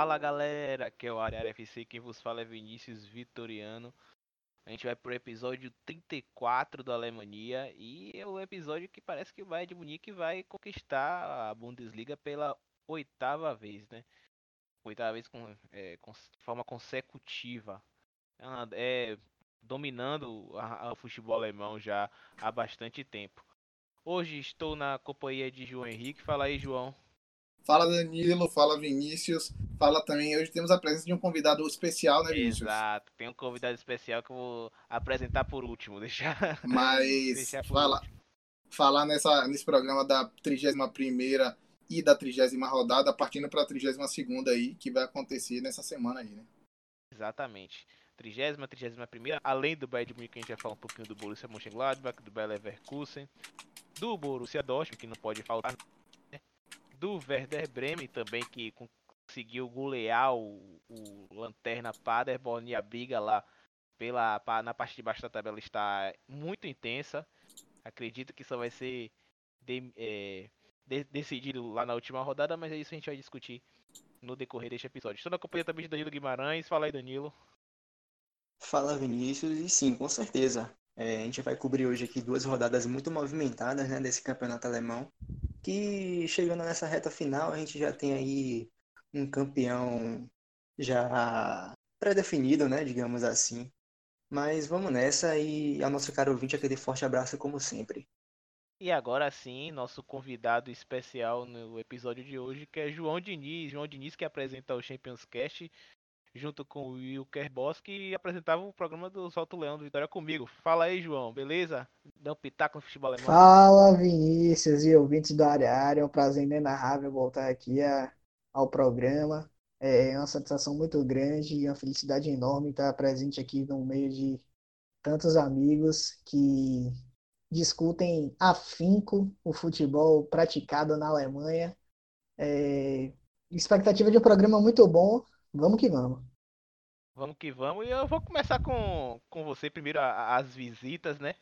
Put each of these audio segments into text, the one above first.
Fala galera, aqui é o Ariara FC, quem vos fala é Vinícius Vitoriano. A gente vai pro episódio 34 do Alemanha e é o episódio que parece que o Bayern de Munique vai conquistar a Bundesliga pela oitava vez, né? Oitava vez com, é, com de forma consecutiva. É, dominando o futebol alemão já há bastante tempo. Hoje estou na companhia de João Henrique. Fala aí, João. Fala Danilo, fala Vinícius, fala também. Hoje temos a presença de um convidado especial, né, Vinícius? Exato, tem um convidado especial que eu vou apresentar por último, deixar. Mas deixar fala, último. falar nessa, nesse programa da 31 e da 30 rodada, partindo para a 32 aí, que vai acontecer nessa semana aí, né? Exatamente. 30 31 além do Bayern de Munique, a gente vai falar um pouquinho do Borussia Mönchengladbach, do Bayer Leverkusen, do Borussia Dortmund, que não pode faltar, do Werder Bremen também, que conseguiu golear o, o Lanterna Paderborn e a briga lá pela, na parte de baixo da tabela está muito intensa. Acredito que só vai ser de, é, de, decidido lá na última rodada, mas é isso que a gente vai discutir no decorrer deste episódio. Estou na companhia também de Danilo Guimarães. Fala aí, Danilo. Fala, Vinícius. E sim, com certeza. É, a gente vai cobrir hoje aqui duas rodadas muito movimentadas né, desse campeonato alemão que chegando nessa reta final a gente já tem aí um campeão já pré-definido, né, digamos assim. Mas vamos nessa e a nossa cara ouvinte aquele forte abraço como sempre. E agora sim, nosso convidado especial no episódio de hoje, que é João Diniz. João Diniz que apresenta o Champions Cast junto com o Wilker Boss, que apresentava o programa do Salto Leão do Vitória comigo. Fala aí, João, beleza? Dá um pitaco no futebol alemão. Fala, Vinícius e ouvintes da área. É um prazer inenarrável voltar aqui a, ao programa. É uma satisfação muito grande e uma felicidade enorme estar presente aqui no meio de tantos amigos que discutem afinco o futebol praticado na Alemanha. É, expectativa de um programa muito bom Vamos que vamos. Vamos que vamos. E eu vou começar com, com você primeiro a, as visitas, né?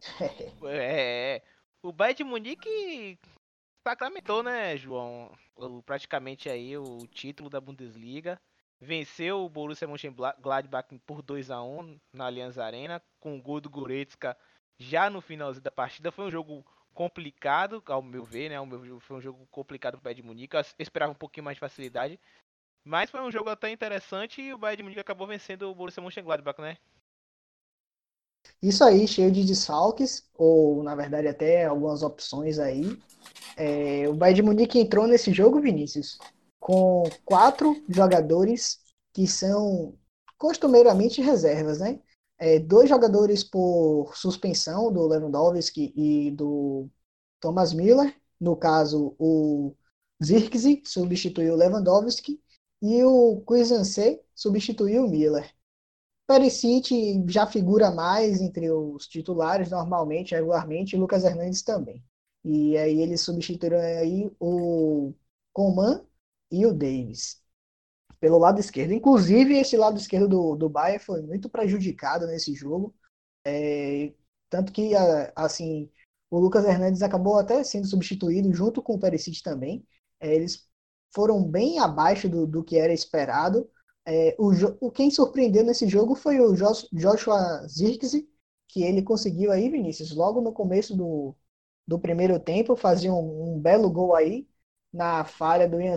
é, é, o Bayern de Munique sacramentou, né, João? O, praticamente aí o título da Bundesliga. Venceu o Borussia Mönchengladbach por 2 a 1 na Allianz Arena, com o gol do Goretzka já no finalzinho da partida. Foi um jogo complicado, ao meu ver, né? Foi um jogo complicado para o Bayern de Munique. Eu esperava um pouquinho mais de facilidade. Mas foi um jogo até interessante e o Bayern de Munique acabou vencendo o Borussia Mönchengladbach, né? Isso aí, cheio de desfalques, ou na verdade até algumas opções aí. É, o Bayern de Munique entrou nesse jogo, Vinícius, com quatro jogadores que são costumeiramente reservas, né? É, dois jogadores por suspensão do Lewandowski e do Thomas Miller. No caso, o Zirkzee substituiu o Lewandowski e o Cuisince substituiu o Miller. Perisic já figura mais entre os titulares normalmente, regularmente, e Lucas Hernandes também. E aí eles substituíram aí o Coman e o Davis pelo lado esquerdo. Inclusive, esse lado esquerdo do, do Bayern foi muito prejudicado nesse jogo. É, tanto que, assim, o Lucas Hernandes acabou até sendo substituído junto com o Perisic também. É, eles foram bem abaixo do, do que era esperado. É, o, o, quem surpreendeu nesse jogo foi o Joshua Zirkzee, que ele conseguiu aí, Vinícius, logo no começo do, do primeiro tempo, fazer um, um belo gol aí na falha do Ian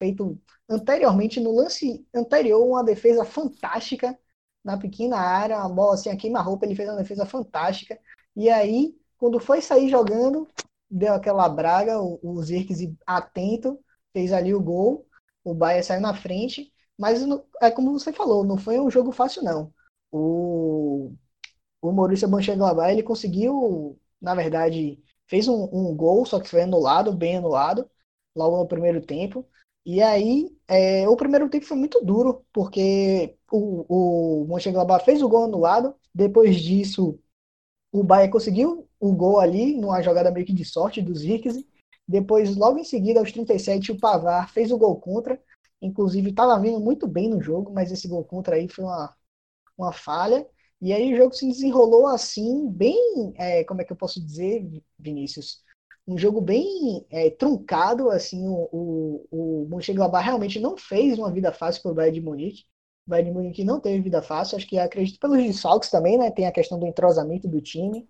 feito anteriormente no lance anterior uma defesa fantástica na pequena área, uma bola assim a queima-roupa, ele fez uma defesa fantástica. E aí, quando foi sair jogando, deu aquela braga, o, o Zirkzee atento, fez ali o gol, o Bayern saiu na frente, mas é como você falou, não foi um jogo fácil não. O, o Maurício Mönchengladbach, ele conseguiu, na verdade, fez um, um, gol, só que foi anulado, bem anulado, logo no primeiro tempo. E aí, é, o primeiro tempo foi muito duro, porque o, o Mönchengladbach fez o gol anulado, depois disso, o Bayern conseguiu o gol ali, numa jogada meio que de sorte do Zirkzee, depois, logo em seguida, aos 37, o Pavar fez o gol contra. Inclusive, estava vindo muito bem no jogo, mas esse gol contra aí foi uma, uma falha. E aí o jogo se desenrolou assim, bem, é, como é que eu posso dizer, Vinícius? um jogo bem é, truncado, assim, o, o, o Mönchengladbach realmente não fez uma vida fácil para o Bayern de Munique. O Bayern de Munique não teve vida fácil, acho que acredito pelos desfalques também, né? Tem a questão do entrosamento do time.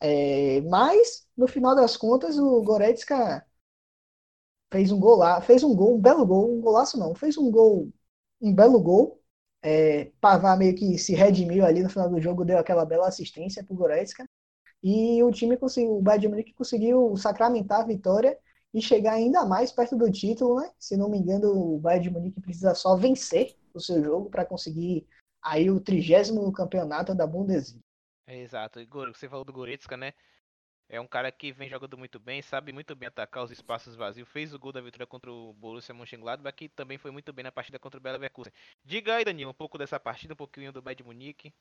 É, mas, no final das contas, o Goretzka fez um gol lá, fez um gol, um belo gol, um golaço não, fez um gol, um belo gol. É, Pavar meio que se redimiu ali no final do jogo, deu aquela bela assistência para o Goretzka. E o time conseguiu, o Bayern de Munique conseguiu sacramentar a vitória e chegar ainda mais perto do título, né? Se não me engano, o Bayern de Munique precisa só vencer o seu jogo para conseguir aí o trigésimo campeonato da Bundesliga. É, exato. Igor, você falou do Goretzka, né? É um cara que vem jogando muito bem, sabe muito bem atacar os espaços vazios. Fez o gol da vitória contra o Borussia Mönchengladbach, que também foi muito bem na partida contra o Bela Leverkusen. Diga aí, Danilo, um pouco dessa partida, um pouquinho do Bayern Munique.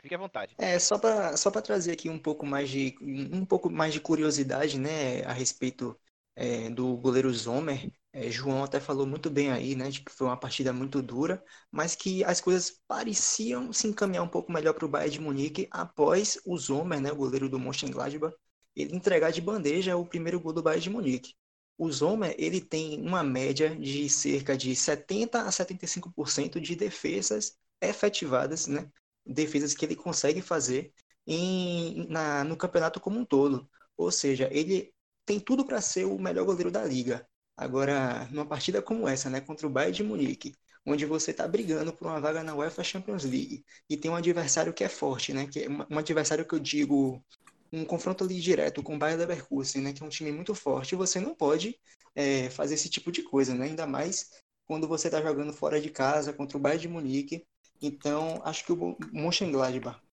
Fique à vontade. É, só para só trazer aqui um pouco mais de um pouco mais de curiosidade, né, a respeito é, do goleiro Zomer. É, João até falou muito bem aí, né, de que foi uma partida muito dura, mas que as coisas pareciam se encaminhar um pouco melhor para o Bayern de Munique após o Zomer, né, o goleiro do Mönchengladbach, ele entregar de bandeja o primeiro gol do Bayern de Munique. O Zomer, ele tem uma média de cerca de 70 a 75% de defesas efetivadas, né, defesas que ele consegue fazer em, na, no campeonato como um todo. Ou seja, ele tem tudo para ser o melhor goleiro da liga. Agora, numa partida como essa, né, contra o Bayern de Munique, onde você está brigando por uma vaga na UEFA Champions League e tem um adversário que é forte, né, que é um adversário que eu digo um confronto ali direto com o Bayern Leverkusen, né, que é um time muito forte, você não pode é, fazer esse tipo de coisa, né, ainda mais quando você está jogando fora de casa contra o Bayern de Munique, então, acho que o Mönchengladbach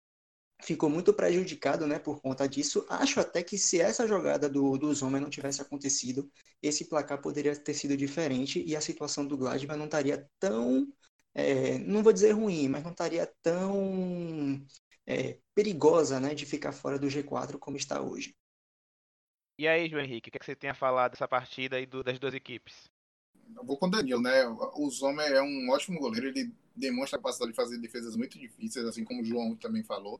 ficou muito prejudicado né, por conta disso. Acho até que se essa jogada do, do Zomer não tivesse acontecido, esse placar poderia ter sido diferente e a situação do Gladbach não estaria tão, é, não vou dizer ruim, mas não estaria tão é, perigosa né, de ficar fora do G4 como está hoje. E aí, João Henrique, o que, é que você tem a falar dessa partida e do, das duas equipes? Eu vou com o Danilo, né? O Zomer é um ótimo goleiro, ele demonstra a capacidade de fazer defesas muito difíceis, assim como o João também falou.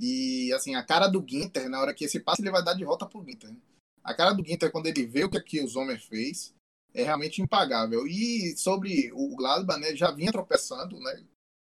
E, assim, a cara do Ginter, na hora que esse passe ele vai dar de volta pro Ginter. Né? A cara do Ginter, quando ele vê o que, aqui o Zomer fez, é realmente impagável. E sobre o Gladbach, né, já vinha tropeçando, né?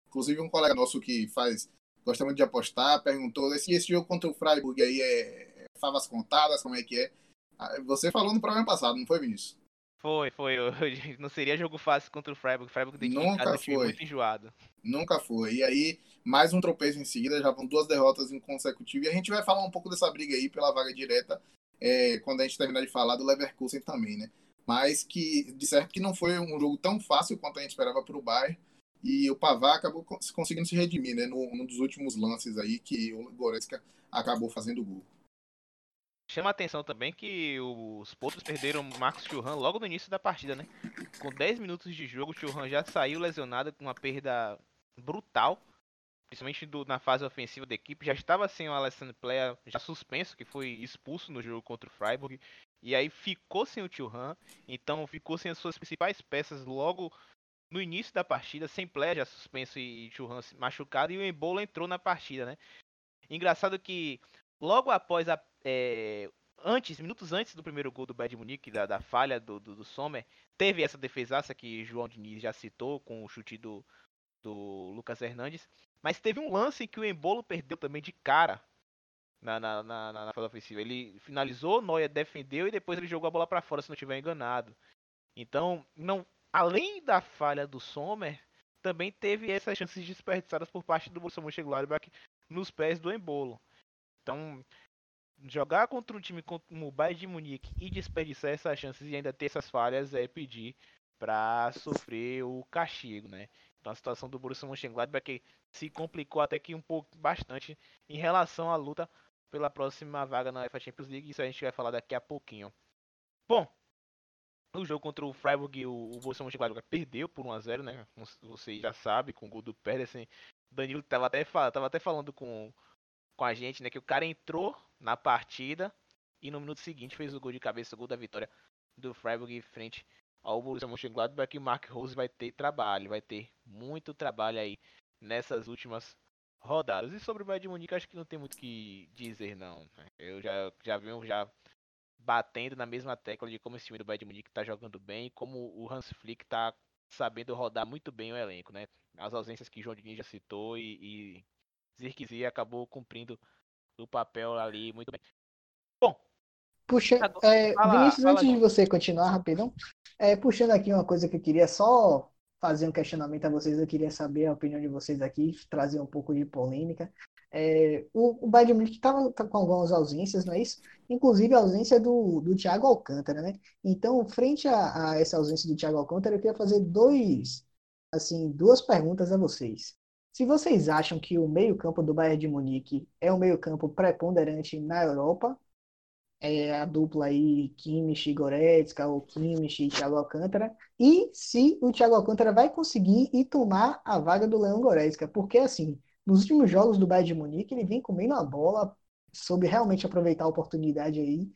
Inclusive um colega nosso que faz, gosta muito de apostar, perguntou se esse jogo contra o Freiburg aí é favas contadas, como é que é. Ah, você falou no programa passado, não foi, Vinícius? Foi, foi. Não seria jogo fácil contra o Freiburg. O Freiburg tem Nunca foi. muito enjoado. Nunca foi. E aí, mais um tropeço em seguida, já vão duas derrotas em consecutivo. E a gente vai falar um pouco dessa briga aí pela vaga direta é, quando a gente terminar de falar do Leverkusen também, né? Mas que, de certo, que não foi um jogo tão fácil quanto a gente esperava para o Bayern. E o Pavar acabou conseguindo se redimir, né? No, num dos últimos lances aí que o Goretzka acabou fazendo o gol. Chama a atenção também que os Potros perderam Marcos Churran logo no início da partida, né? Com 10 minutos de jogo, Churran já saiu lesionado com uma perda brutal, principalmente do, na fase ofensiva da equipe. Já estava sem o Alessandro Plea já suspenso, que foi expulso no jogo contra o Freiburg. E aí ficou sem o Churran, então ficou sem as suas principais peças logo no início da partida, sem Plea já suspenso e Churran machucado, e o Embolo entrou na partida, né? Engraçado que logo após a é, antes, minutos antes do primeiro gol do Bayern Munique, da, da falha do, do, do, Sommer, teve essa defesaça que João Diniz já citou com o chute do, do Lucas Hernandes. Mas teve um lance em que o Embolo perdeu também de cara na, na, na, na fase ofensiva. Ele finalizou, Noia defendeu e depois ele jogou a bola para fora, se não estiver enganado. Então, não, além da falha do Sommer, também teve essas chances desperdiçadas por parte do Borussia Mönchengladbach nos pés do Embolo. Então, jogar contra um time como o Bayern de Munique e desperdiçar essas chances e ainda ter essas falhas é pedir para sofrer o castigo, né? Então a situação do Borussia Mönchengladbach que se complicou até que um pouco bastante em relação à luta pela próxima vaga na UEFA Champions League, isso a gente vai falar daqui a pouquinho. Bom, o jogo contra o Freiburg, o, o Borussia Mönchengladbach perdeu por 1 a 0, né? Você já sabe, com o gol do Pedersen. Danilo tava até, tava até falando com, com a gente, né, que o cara entrou na partida e no minuto seguinte fez o gol de cabeça, o gol da vitória do Freiburg frente ao Borussia Mönchengladbach e o Mark Rose vai ter trabalho, vai ter muito trabalho aí nessas últimas rodadas. E sobre o Bayern de Munique acho que não tem muito que dizer não. Né? Eu já já vi já batendo na mesma tecla de como esse time do Bayern de Munique tá jogando bem como o Hans Flick tá sabendo rodar muito bem o elenco, né? As ausências que o João Diniz já citou e, e Zirkzee acabou cumprindo o papel ali muito bem. Bom. Puxa, é, fala, Vinícius, fala, antes de você continuar rapidão, é, puxando aqui uma coisa que eu queria só fazer um questionamento a vocês, eu queria saber a opinião de vocês aqui, trazer um pouco de polêmica. É, o, o Bayern Munique estava tá com algumas ausências, não é isso? Inclusive a ausência do, do Thiago Alcântara, né? Então, frente a, a, essa ausência do Thiago Alcântara, eu queria fazer dois, assim, duas perguntas a vocês. Se vocês acham que o meio-campo do Bayern de Munique é um meio-campo preponderante na Europa, é a dupla aí Kimmich e Goretzka, ou Kimmich e Thiago Alcântara, e se o Thiago Alcântara vai conseguir ir tomar a vaga do Leão Goretzka, porque assim, nos últimos jogos do Bayern de Munique, ele vem comendo a bola, soube realmente aproveitar a oportunidade aí.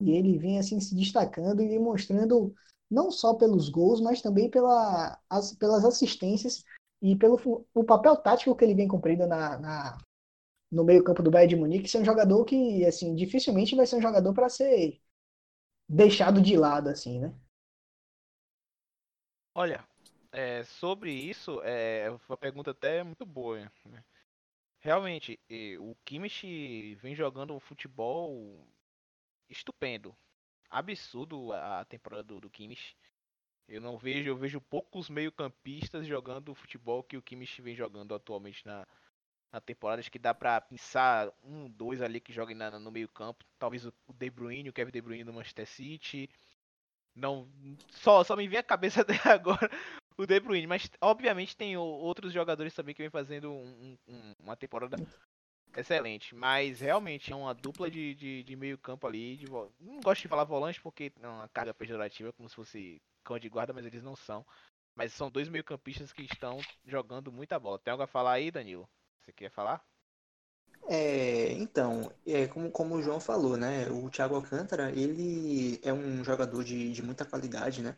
E ele vem assim se destacando e demonstrando não só pelos gols, mas também pela, as, pelas assistências e pelo o papel tático que ele vem cumprindo na, na no meio-campo do Bayern de Munique, ser um jogador que assim dificilmente vai ser um jogador para ser deixado de lado assim, né? Olha, é, sobre isso, é uma pergunta até muito boa. Né? realmente, o Kimmich vem jogando um futebol estupendo. Absurdo a temporada do, do Kimmich. Eu não vejo, eu vejo poucos meio-campistas jogando o futebol que o Kimmich vem jogando atualmente na, na temporada. Acho que dá pra pensar um, dois ali que joguem na, no meio-campo. Talvez o De Bruyne, o Kevin De Bruyne no Manchester City. Não, só, só me vem a cabeça até agora o De Bruyne, mas obviamente tem outros jogadores também que vem fazendo um, um, uma temporada excelente. Mas realmente é uma dupla de, de, de meio campo ali. De, não gosto de falar volante porque é uma carga pejorativa, como se fosse cão de guarda, mas eles não são. Mas são dois meio campistas que estão jogando muita bola. Tem algo a falar aí, Danilo? Você quer falar? É, então, é, como, como o João falou, né? O Thiago Alcântara, ele é um jogador de, de muita qualidade, né?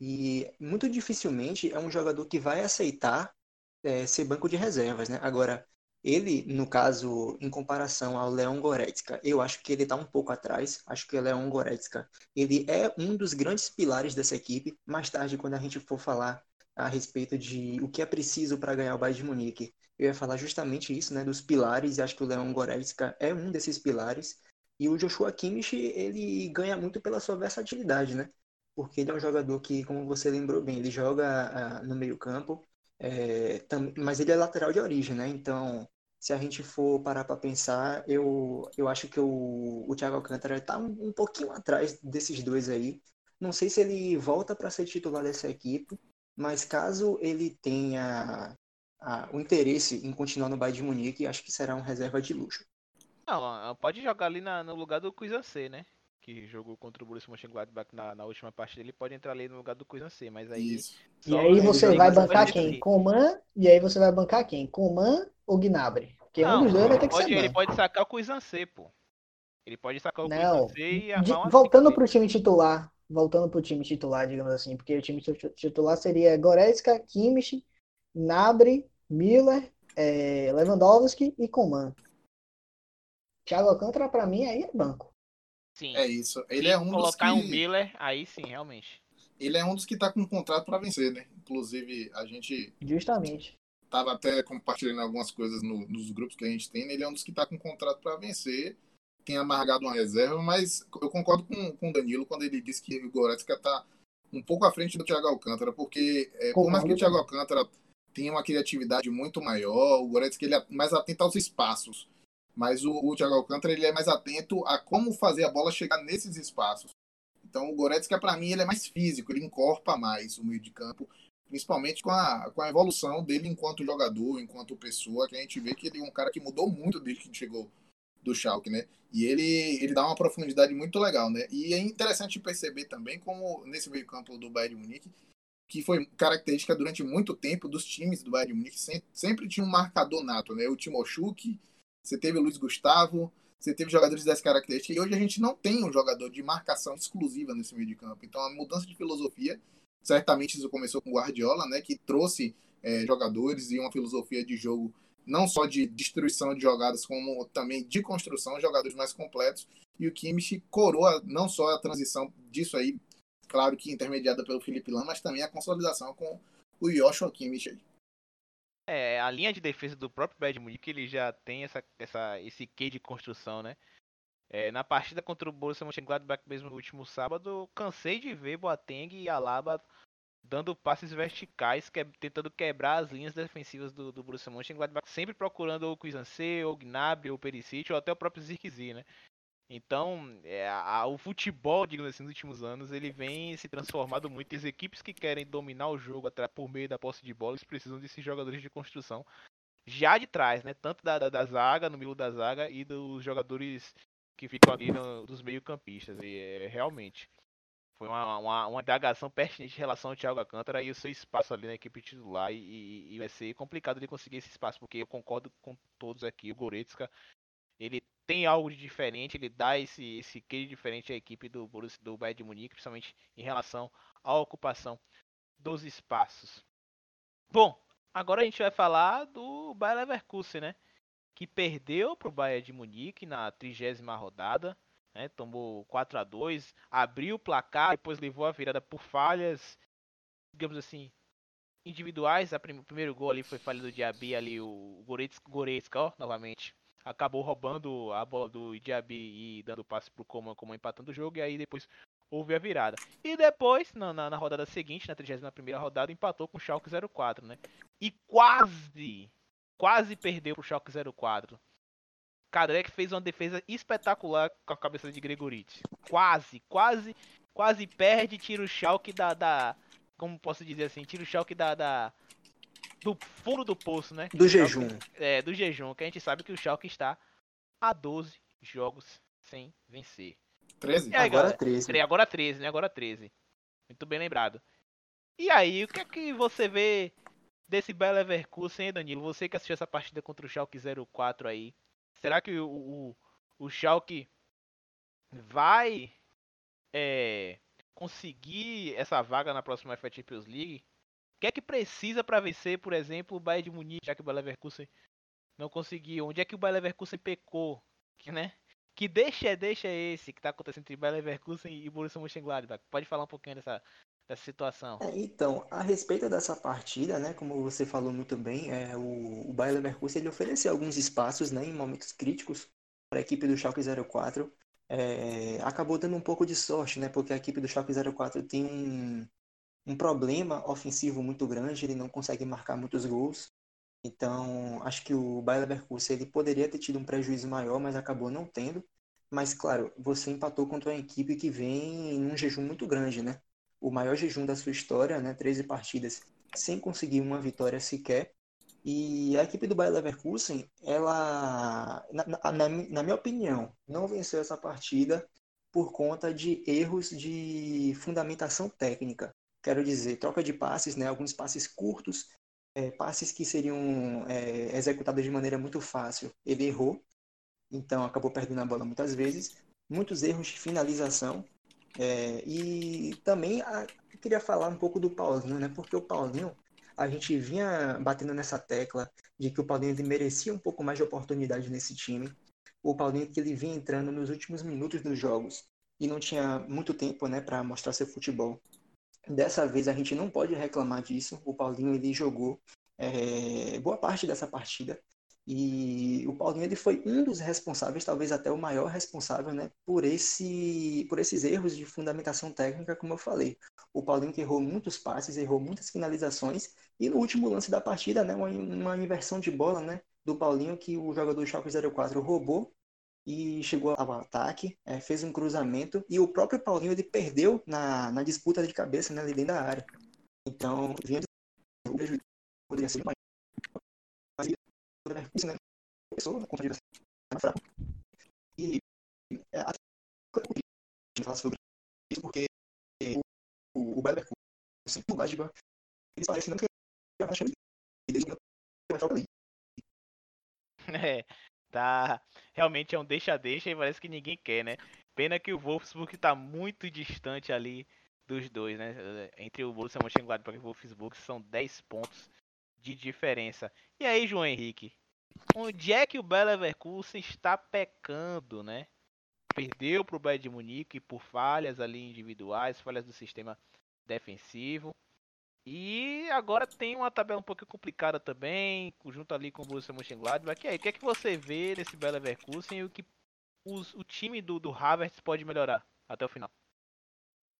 E muito dificilmente é um jogador que vai aceitar é, ser banco de reservas, né? Agora, ele, no caso, em comparação ao Leon Goretzka, eu acho que ele está um pouco atrás. Acho que o Leon Goretzka, ele é um dos grandes pilares dessa equipe. Mais tarde, quando a gente for falar a respeito de o que é preciso para ganhar o Bayern de Munique, eu ia falar justamente isso, né, dos pilares. Acho que o Leon Goretzka é um desses pilares. E o Joshua Kimmich, ele ganha muito pela sua versatilidade, né? porque ele é um jogador que, como você lembrou bem, ele joga uh, no meio campo, é, mas ele é lateral de origem, né? Então, se a gente for parar para pensar, eu, eu acho que o, o Thiago Alcântara está um, um pouquinho atrás desses dois aí. Não sei se ele volta para ser titular dessa equipe, mas caso ele tenha a, o interesse em continuar no Bayern de Munique, acho que será um reserva de luxo. Não, pode jogar ali na, no lugar do Cuisancê, né? Que jogou contra o Borussia Mönchengladbach na, na última partida, ele pode entrar ali no lugar do C, mas aí... E aí você vai bancar quem? Coman, e aí você vai bancar quem? Coman ou Gnabry? Porque não, um dos dois vai ter que pode, ser Ele pode sacar o C, pô. Ele pode sacar o não, e armar uma Voltando pro time titular, voltando pro time titular, digamos assim, porque o time titular seria Goretzka, Kimmich, Gnabry, Miller, é, Lewandowski e Coman. Thiago Alcântara, pra mim, aí é banco. Sim. É isso. Ele é um colocar dos que... um Miller, aí sim, realmente. Ele é um dos que tá com um contrato para vencer, né? Inclusive, a gente. Justamente. Tava até compartilhando algumas coisas no, nos grupos que a gente tem. Né? Ele é um dos que tá com um contrato para vencer. Tem amargado uma reserva, mas eu concordo com, com o Danilo quando ele disse que o Goretzka tá um pouco à frente do Thiago Alcântara, porque é, por mais que o Thiago Alcântara tenha uma criatividade muito maior, o Goretzka ele é mais atento aos espaços. Mas o, o Thiago Alcântara ele é mais atento a como fazer a bola chegar nesses espaços. Então o Goretzka, para mim, ele é mais físico, ele encorpa mais o meio de campo, principalmente com a, com a evolução dele enquanto jogador, enquanto pessoa, que a gente vê que ele é um cara que mudou muito desde que chegou do Schalke, né? E ele, ele dá uma profundidade muito legal, né? E é interessante perceber também como nesse meio campo do Bayern Munique, que foi característica durante muito tempo dos times do Bayern Munique, sempre, sempre tinha um marcador nato, né? O Timoshuk, você teve o Luiz Gustavo, você teve jogadores dessa característica, e hoje a gente não tem um jogador de marcação exclusiva nesse meio de campo. Então a mudança de filosofia, certamente isso começou com o Guardiola, né, que trouxe é, jogadores e uma filosofia de jogo não só de destruição de jogadas, como também de construção, jogadores mais completos. E o Kimmich coroa não só a transição disso aí, claro que intermediada pelo Felipe Lam, mas também a consolidação com o Joshua Kimmich aí. É, a linha de defesa do próprio Bayern Munique, ele já tem essa, essa, esse quê de construção, né? É, na partida contra o Borussia Mönchengladbach mesmo no último sábado, cansei de ver Boateng e Alaba dando passes verticais, que, tentando quebrar as linhas defensivas do, do Borussia Mönchengladbach, sempre procurando o Cuisancê, ou o Gnabry, ou o Perisic, ou até o próprio Zirkzee, né? Então, é, a, o futebol, digamos assim, nos últimos anos, ele vem se transformando muito. As equipes que querem dominar o jogo por meio da posse de bola, eles precisam desses jogadores de construção já de trás, né? Tanto da, da, da zaga, no meio da zaga, e dos jogadores que ficam ali no, dos meio-campistas. E é, realmente foi uma, uma, uma indagação pertinente em relação ao Thiago Alcântara e o seu espaço ali na equipe titular. E, e, vai ser complicado de conseguir esse espaço, porque eu concordo com todos aqui. O Goretzka ele tem algo de diferente, ele dá esse, esse quê diferente à equipe do Borussia, do Bayern de Munique, principalmente em relação à ocupação dos espaços. Bom, agora a gente vai falar do Bayer Leverkusen, né? Que perdeu para o Bayern de Munique na trigésima rodada, né? Tomou 4 a 2 abriu o placar, depois levou a virada por falhas, digamos assim, individuais. O primeiro gol ali foi falha do Diaby ali, o Goretzka, Goretzka ó, novamente acabou roubando a bola do Diaby e dando passe pro Coman, como empatando o jogo, e aí depois houve a virada. E depois, na, na, na rodada seguinte, na 31 rodada, empatou com o Schalke 04, né? E quase, quase perdeu pro Schalke 04. Kadrek fez uma defesa espetacular com a cabeça de Gregoriti. Quase, quase, quase perde, tira o Schalke da, da como posso dizer assim, tira o Schalke da, da do fundo do poço, né? Do jejum. é, do jejum, que a gente sabe que o Schalke está a 12 jogos sem vencer. 13? É, agora 13. Agora 13, né? Agora 13. Muito bem lembrado. E aí, o que é que você vê desse Bayer Leverkusen, hein, Danilo? Você que assistiu essa partida contra o Schalke 04 aí. Será que o, o, o Schalke vai é, conseguir essa vaga na próxima FA Champions League? Que é que precisa para vencer, por exemplo, o Bayern de Munique, já que o Bayer Leverkusen não conseguiu? Onde é que o Bayer Leverkusen pecou? Que, né? Que deixa é deixa é esse que está acontecendo entre Bayer Leverkusen e Borussia Mönchengladbach? Pode falar um pouquinho dessa, dessa situação? É, então, a respeito dessa partida, né, como você falou muito bem, é, o, o Bayer Leverkusen ele ofereceu alguns espaços né, em momentos críticos para a equipe do Schalke 04. É, acabou dando um pouco de sorte, né, porque a equipe do Schalke 04 tem um, um problema ofensivo muito grande, ele não consegue marcar muitos gols. Então, acho que o Bayer Leverkusen ele poderia ter tido um prejuízo maior, mas acabou não tendo. Mas, claro, você empatou contra uma equipe que vem num jejum muito grande, né? O maior jejum da sua história, né? 13 partidas sem conseguir uma vitória sequer. E a equipe do Bayer Leverkusen, ela, na, na, na minha opinião, não venceu essa partida por conta de erros de fundamentação técnica quero dizer, troca de passes, né? Alguns passes curtos, é, passes que seriam é, executados de maneira muito fácil. Ele errou, então acabou perdendo a bola muitas vezes. Muitos erros de finalização. É, e também a, queria falar um pouco do Paulinho, né? Porque o Paulinho, a gente vinha batendo nessa tecla de que o Paulinho ele merecia um pouco mais de oportunidade nesse time. O Paulinho que ele vinha entrando nos últimos minutos dos jogos e não tinha muito tempo, né, para mostrar seu futebol. Dessa vez a gente não pode reclamar disso. O Paulinho ele jogou é, boa parte dessa partida e o Paulinho ele foi um dos responsáveis, talvez até o maior responsável, né, por esse, por esses erros de fundamentação técnica, como eu falei. O Paulinho que errou muitos passes, errou muitas finalizações e no último lance da partida, né, uma, uma inversão de bola, né, do Paulinho que o jogador Schalke 04 roubou e chegou ao ataque, é, fez um cruzamento e o próprio Paulinho ele perdeu na, na disputa de cabeça né, ali dentro da área. Então, vinha o prejuízo poderia ser mais. Mas isso, né? Começou com a fraca. E é, até falar sobre isso porque o, o Beber, o Gladbach, eles parecem não querer a chance e desde que É, tá realmente é um deixa-deixa e parece que ninguém quer, né? Pena que o Wolfsburg tá muito distante ali dos dois, né? Entre o Borussia Mönchengladbach e o Wolfsburg são 10 pontos de diferença. E aí, João Henrique, onde é que o Bayer Leverkusen está pecando, né? Perdeu para o Bayern de Munique por falhas ali individuais, falhas do sistema defensivo. E agora tem uma tabela um pouco complicada também, junto ali com o Borussia Mönchengladbach. E aí, o que é que você vê nesse Bayer Leverkusen e o que os, o time do, do Havertz pode melhorar até o final?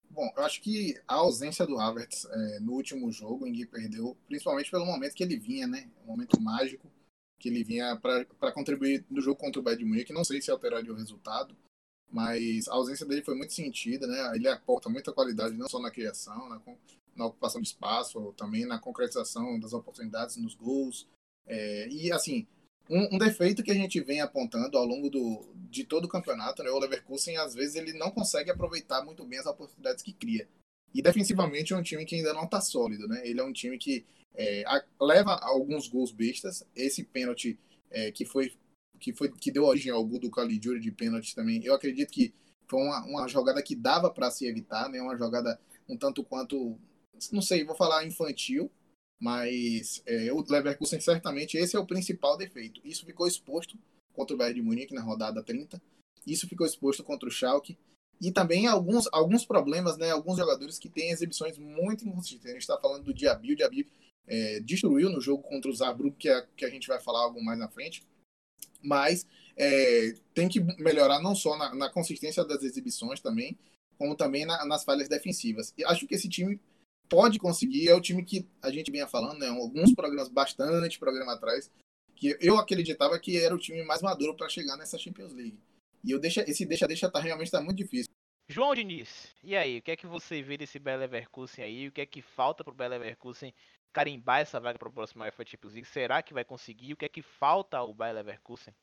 Bom, eu acho que a ausência do Havertz é, no último jogo, em que perdeu, principalmente pelo momento que ele vinha, né? Um momento mágico que ele vinha para contribuir no jogo contra o Bayern de Munique. Não sei se alteraria o resultado, mas a ausência dele foi muito sentida, né? Ele aporta muita qualidade, não só na criação, na, na ocupação de espaço, também na concretização das oportunidades nos gols. É, e, assim, um, um, defeito que a gente vem apontando ao longo do, de todo o campeonato, né? O Leverkusen, às vezes, ele não consegue aproveitar muito bem as oportunidades que cria. E defensivamente é um time que ainda não está sólido, né? Ele é um time que é, a, leva alguns gols bestas. Esse pênalti é, que foi que foi que deu origem ao gol do Caligiuri de pênalti também. Eu acredito que foi uma, uma jogada que dava para se evitar, né? Uma jogada um tanto quanto, não sei, vou falar infantil, mas é, o Leverkusen, certamente, esse é o principal defeito. Isso ficou exposto contra o Bayern de Munique na rodada 30. Isso ficou exposto contra o Schalke. E também alguns, alguns problemas, né? Alguns jogadores que têm exibições muito inconsistentes. A gente está falando do Diaby. O Diaby é, destruiu no jogo contra o Zabrug, que, é, que a gente vai falar algo mais na frente. Mas é, tem que melhorar não só na, na, consistência das exibições também, como também na, nas falhas defensivas. E acho que esse time pode conseguir, é o time que a gente vinha falando, né? Alguns programas, bastante programa atrás, que eu acreditava que era o time mais maduro para chegar nessa Champions League. E eu deixa, esse deixa-deixa tá realmente tá muito difícil. João Diniz, e aí, o que é que você vê desse Bayer Leverkusen aí? O que é que falta pro Bayer Leverkusen carimbar essa vaga para o próximo UEFA Champions League? Será que vai conseguir? O que é que falta ao Bayer Leverkusen?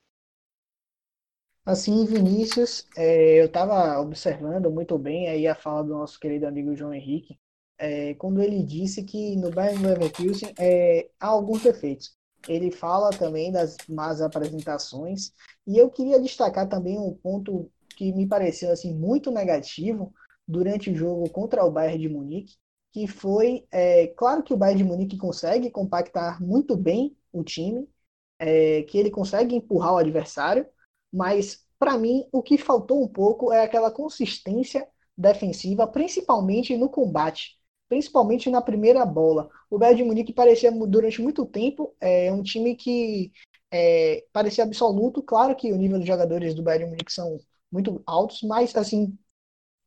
Assim, Vinícius, é, eu estava observando muito bem aí a fala do nosso querido amigo João Henrique, é, quando ele disse que no Bayern Leverkusen é, há alguns defeitos. Ele fala também das más apresentações e eu queria destacar também um ponto que me pareceu assim muito negativo durante o jogo contra o Bayern de Munique, que foi, é, claro que o Bayern de Munique consegue compactar muito bem o time, é, que ele consegue empurrar o adversário, mas para mim o que faltou um pouco é aquela consistência defensiva, principalmente no combate principalmente na primeira bola. O Bayern de Munique parecia durante muito tempo é um time que é, parecia absoluto. Claro que o nível dos jogadores do Bayern de Munique são muito altos, mas assim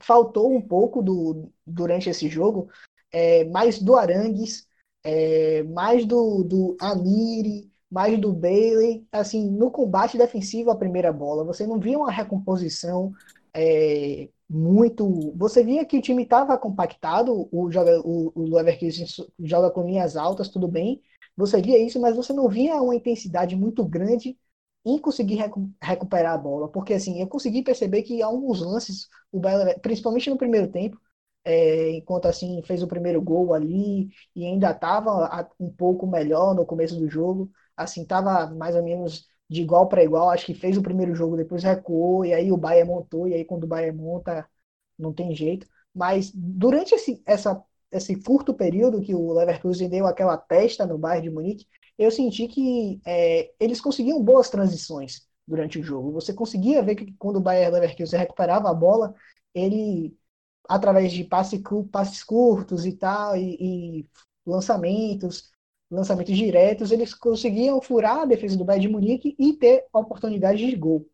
faltou um pouco do, durante esse jogo é, mais do Arangues, é, mais do, do Amiri, mais do Bailey, assim, no combate defensivo a primeira bola. Você não via uma recomposição é, muito. Você via que o time estava compactado, o, joga, o, o Leverkusen joga com linhas altas, tudo bem. Você via isso, mas você não via uma intensidade muito grande em conseguir recu recuperar a bola. Porque assim, eu consegui perceber que alguns lances, o Bayern, principalmente no primeiro tempo, é, enquanto assim fez o primeiro gol ali e ainda estava um pouco melhor no começo do jogo, assim, estava mais ou menos de igual para igual. Acho que fez o primeiro jogo, depois recuou, e aí o Bayern montou, e aí quando o Bayern monta, não tem jeito. Mas durante esse, essa, esse curto período que o Leverkusen deu aquela testa no Bayern de Munique, eu senti que é, eles conseguiam boas transições durante o jogo. Você conseguia ver que quando o Bayern Leverkusen recuperava a bola, ele, através de passe, passes curtos e tal, e, e lançamentos, lançamentos diretos, eles conseguiam furar a defesa do Bayern de Munique e ter oportunidades de gol.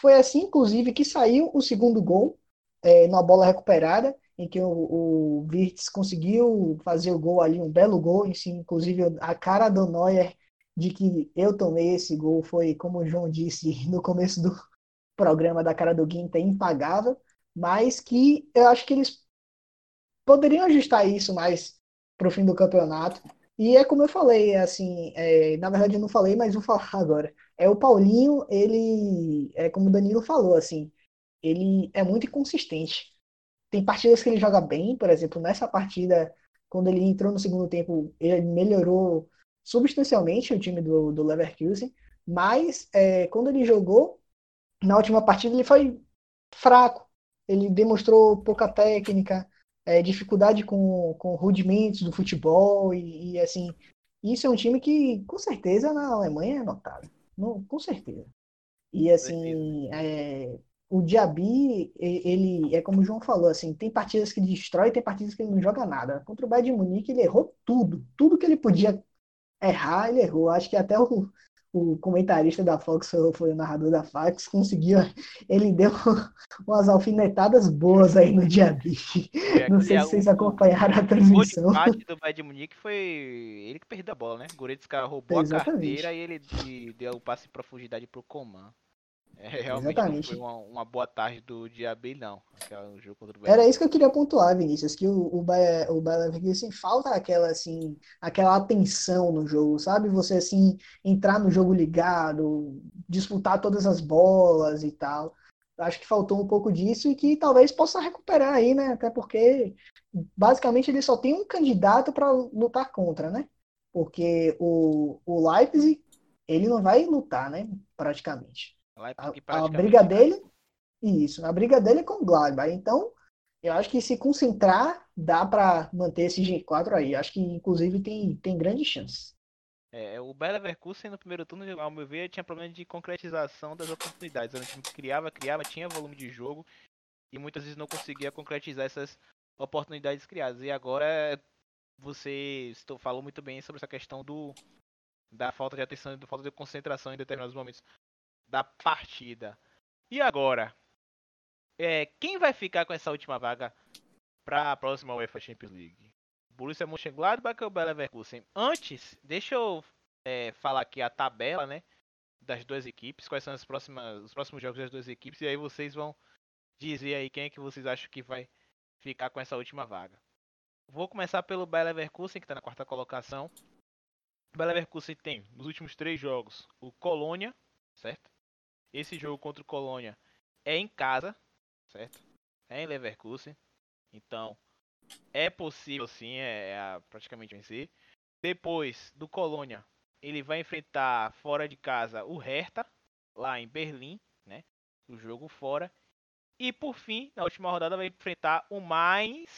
Foi assim, inclusive, que saiu o segundo gol, é, numa bola recuperada, em que o, o Wirtz conseguiu fazer o gol ali, um belo gol, em si, inclusive a cara do Neuer de que eu tomei esse gol foi, como o João disse no começo do programa da cara do Guinta, impagável, mas que eu acho que eles poderiam ajustar isso mais para o fim do campeonato e é como eu falei, assim, é, na verdade eu não falei, mas vou falar agora. É o Paulinho, ele, é como o Danilo falou, assim, ele é muito inconsistente. Tem partidas que ele joga bem, por exemplo, nessa partida, quando ele entrou no segundo tempo, ele melhorou substancialmente o time do, do Leverkusen, mas é, quando ele jogou, na última partida ele foi fraco. Ele demonstrou pouca técnica, é, dificuldade com, com rudimentos do futebol e, e, assim isso é um time que com certeza na Alemanha é notado Não, com certeza. E assim, é, o Diaby, ele é como o João falou, assim, tem partidas que destrói, tem partidas que ele não joga nada. Contra o Bayern de Munique, ele errou tudo. Tudo que ele podia errar, ele errou. Acho que até o, o comentarista da Fox foi o narrador da Fox, conseguiu. Ele deu umas alfinetadas boas aí no Diaby. É, não sei se vocês acompanharam a transmissão. O empate do Bayern de Munique foi ele que perdeu a bola, né? O Goretzka roubou Exatamente. a carteira e ele deu o passe em profundidade pro Coman. É, realmente Exatamente. foi uma, uma, boa tarde do Diaby, não. jogo contra o Era isso que eu queria pontuar, Vinícius, que o, o Bayer, o Bayer Leverkusen falta aquela, assim, aquela atenção no jogo, sabe? Você, assim, entrar no jogo ligado, disputar todas as bolas e tal. Acho que faltou um pouco disso e que talvez possa recuperar aí, né? Até porque, basicamente, ele só tem um candidato para lutar contra, né? Porque o, o Leipzig, ele não vai lutar, né? Praticamente. A, a, briga dele, isso, a briga dele é com o Gladbach. Então, eu acho que se concentrar, dá para manter esse G4 aí. Acho que, inclusive, tem, tem grande chance. É, o Bayer Leverkusen no primeiro turno, ao meu ver, tinha problema de concretização das oportunidades. Era um time que criava, criava, tinha volume de jogo e muitas vezes não conseguia concretizar essas oportunidades criadas. E agora você falou muito bem sobre essa questão do da falta de atenção e da falta de concentração em determinados momentos da partida. E agora? É, quem vai ficar com essa última vaga para a próxima UEFA Champions League? Borussia Mönchengladbach ou Bayer Leverkusen? Antes, deixa eu é, falar aqui a tabela, né, das duas equipes, quais são as próximas, os próximos jogos das duas equipes e aí vocês vão dizer aí quem é que vocês acham que vai ficar com essa última vaga. Vou começar pelo Bayer Leverkusen, que está na quarta colocação. O Bayer Leverkusen tem, nos últimos três jogos, o Colônia, certo? Esse jogo contra o Colônia é em casa, certo? É em Leverkusen. Então, é possível sim, é, é praticamente vencer. Depois do Colônia, ele vai enfrentar fora de casa o Hertha, lá em Berlim, né? O jogo fora. E por fim, na última rodada, vai enfrentar o mais.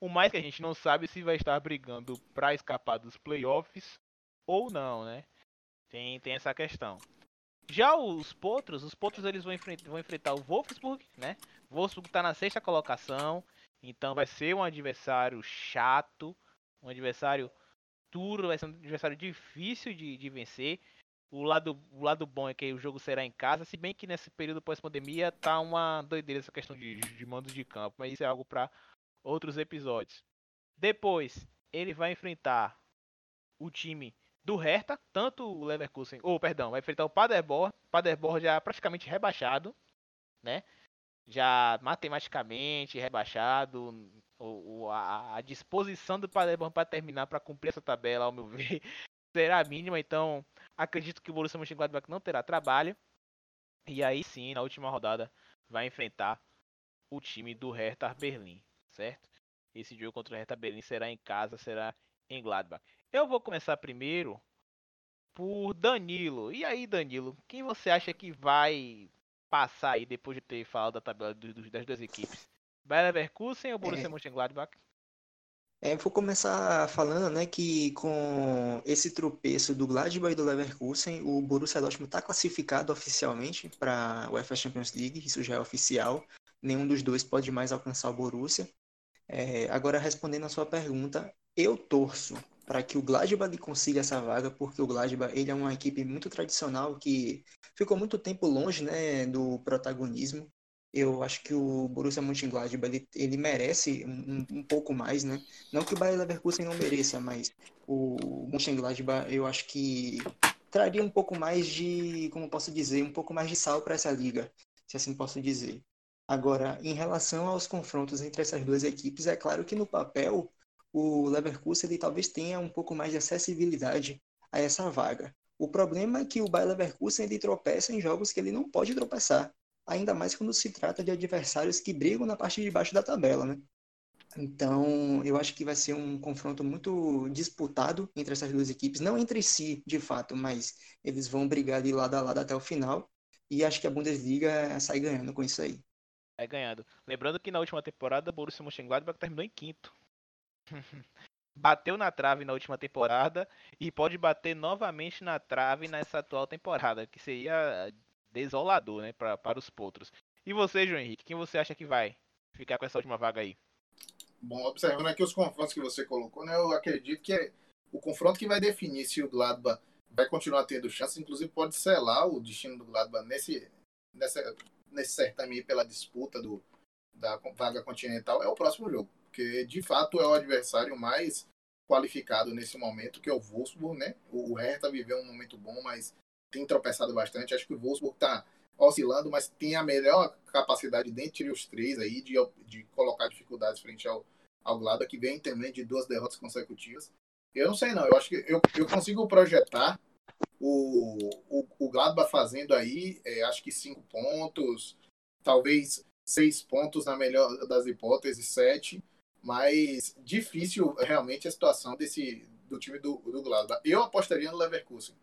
O mais que a gente não sabe se vai estar brigando para escapar dos playoffs ou não, né? Tem, tem essa questão. Já os Potros, os Potros eles vão, enfrentar, vão enfrentar o Wolfsburg, né? O Wolfsburg está na sexta colocação, então vai ser um adversário chato, um adversário duro, vai ser um adversário difícil de, de vencer. O lado, o lado bom é que o jogo será em casa, se bem que nesse período pós-pandemia tá uma doideira essa questão de, de mando de campo, mas isso é algo para outros episódios. Depois, ele vai enfrentar o time do Hertha, tanto o Leverkusen, ou perdão, vai enfrentar o Paderborn, Paderborn já praticamente rebaixado, né? Já matematicamente rebaixado, o, a, a, disposição do Paderborn para terminar, para cumprir essa tabela, ao meu ver, será mínima, então acredito que o Borussia Mönchengladbach não terá trabalho. E aí sim, na última rodada, vai enfrentar o time do Hertha Berlim, certo? Esse jogo contra o Hertha Berlim será em casa, será em Gladbach. Eu vou começar primeiro por Danilo. E aí, Danilo, quem você acha que vai passar aí depois de ter falado da tabela das duas equipes? Bayer Leverkusen ou Borussia é. Mönchengladbach? É, vou começar falando, né, que com esse tropeço do Gladbach e do Leverkusen, o Borussia Dortmund está classificado oficialmente para a UEFA Champions League, isso já é oficial. Nenhum dos dois pode mais alcançar o Borussia. É, agora, respondendo a sua pergunta, eu torço para que o Gladbach consiga essa vaga, porque o Gladbach ele é uma equipe muito tradicional que ficou muito tempo longe né, do protagonismo. Eu acho que o Borussia Mönchengladbach ele, ele merece um, um, pouco mais, né? Não que o Bayer Leverkusen não mereça, mas o Mönchengladbach eu acho que traria um pouco mais de, como posso dizer, um pouco mais de sal para essa liga, se assim posso dizer. Agora, em relação aos confrontos entre essas duas equipes, é claro que no papel o Leverkusen ele talvez tenha um pouco mais de acessibilidade a essa vaga. O problema é que o Bayer Leverkusen ele tropeça em jogos que ele não pode tropeçar, ainda mais quando se trata de adversários que brigam na parte de baixo da tabela, né? Então, eu acho que vai ser um confronto muito disputado entre essas duas equipes, não entre si, de fato, mas eles vão brigar de lado a lado até o final. E acho que a Bundesliga sai ganhando com isso aí. Vai ganhando. Lembrando que na última temporada, o Borussia Mönchengladbach terminou em quinto. Bateu na trave na última temporada e pode bater novamente na trave nessa atual temporada, que seria desolador, né, pra, para os potros. E você, João Henrique, quem você acha que vai ficar com essa última vaga aí? Bom, observando aqui os confrontos que você colocou, né, eu acredito que é o confronto que vai definir se o Gladbach vai continuar tendo chance, inclusive pode selar o destino do Gladbach nesse, nessa, nesse certame pela disputa do, da vaga continental, é o próximo jogo. Porque, de fato, é o adversário mais qualificado nesse momento, que é o Wolfsburg, né? O Hertha viveu um momento bom, mas tem tropeçado bastante. Acho que o Wolfsburg está oscilando, mas tem a melhor capacidade dentre os três aí de, de colocar dificuldades frente ao, ao Gladbach, que vem também de duas derrotas consecutivas. Eu não sei não, eu acho que eu, eu consigo projetar o, o, o Gladbach fazendo aí, é, acho que cinco pontos, talvez seis pontos na melhor das hipóteses, sete, mas difícil realmente a situação desse do time do, do Gladbach. Eu apostaria no Leverkusen,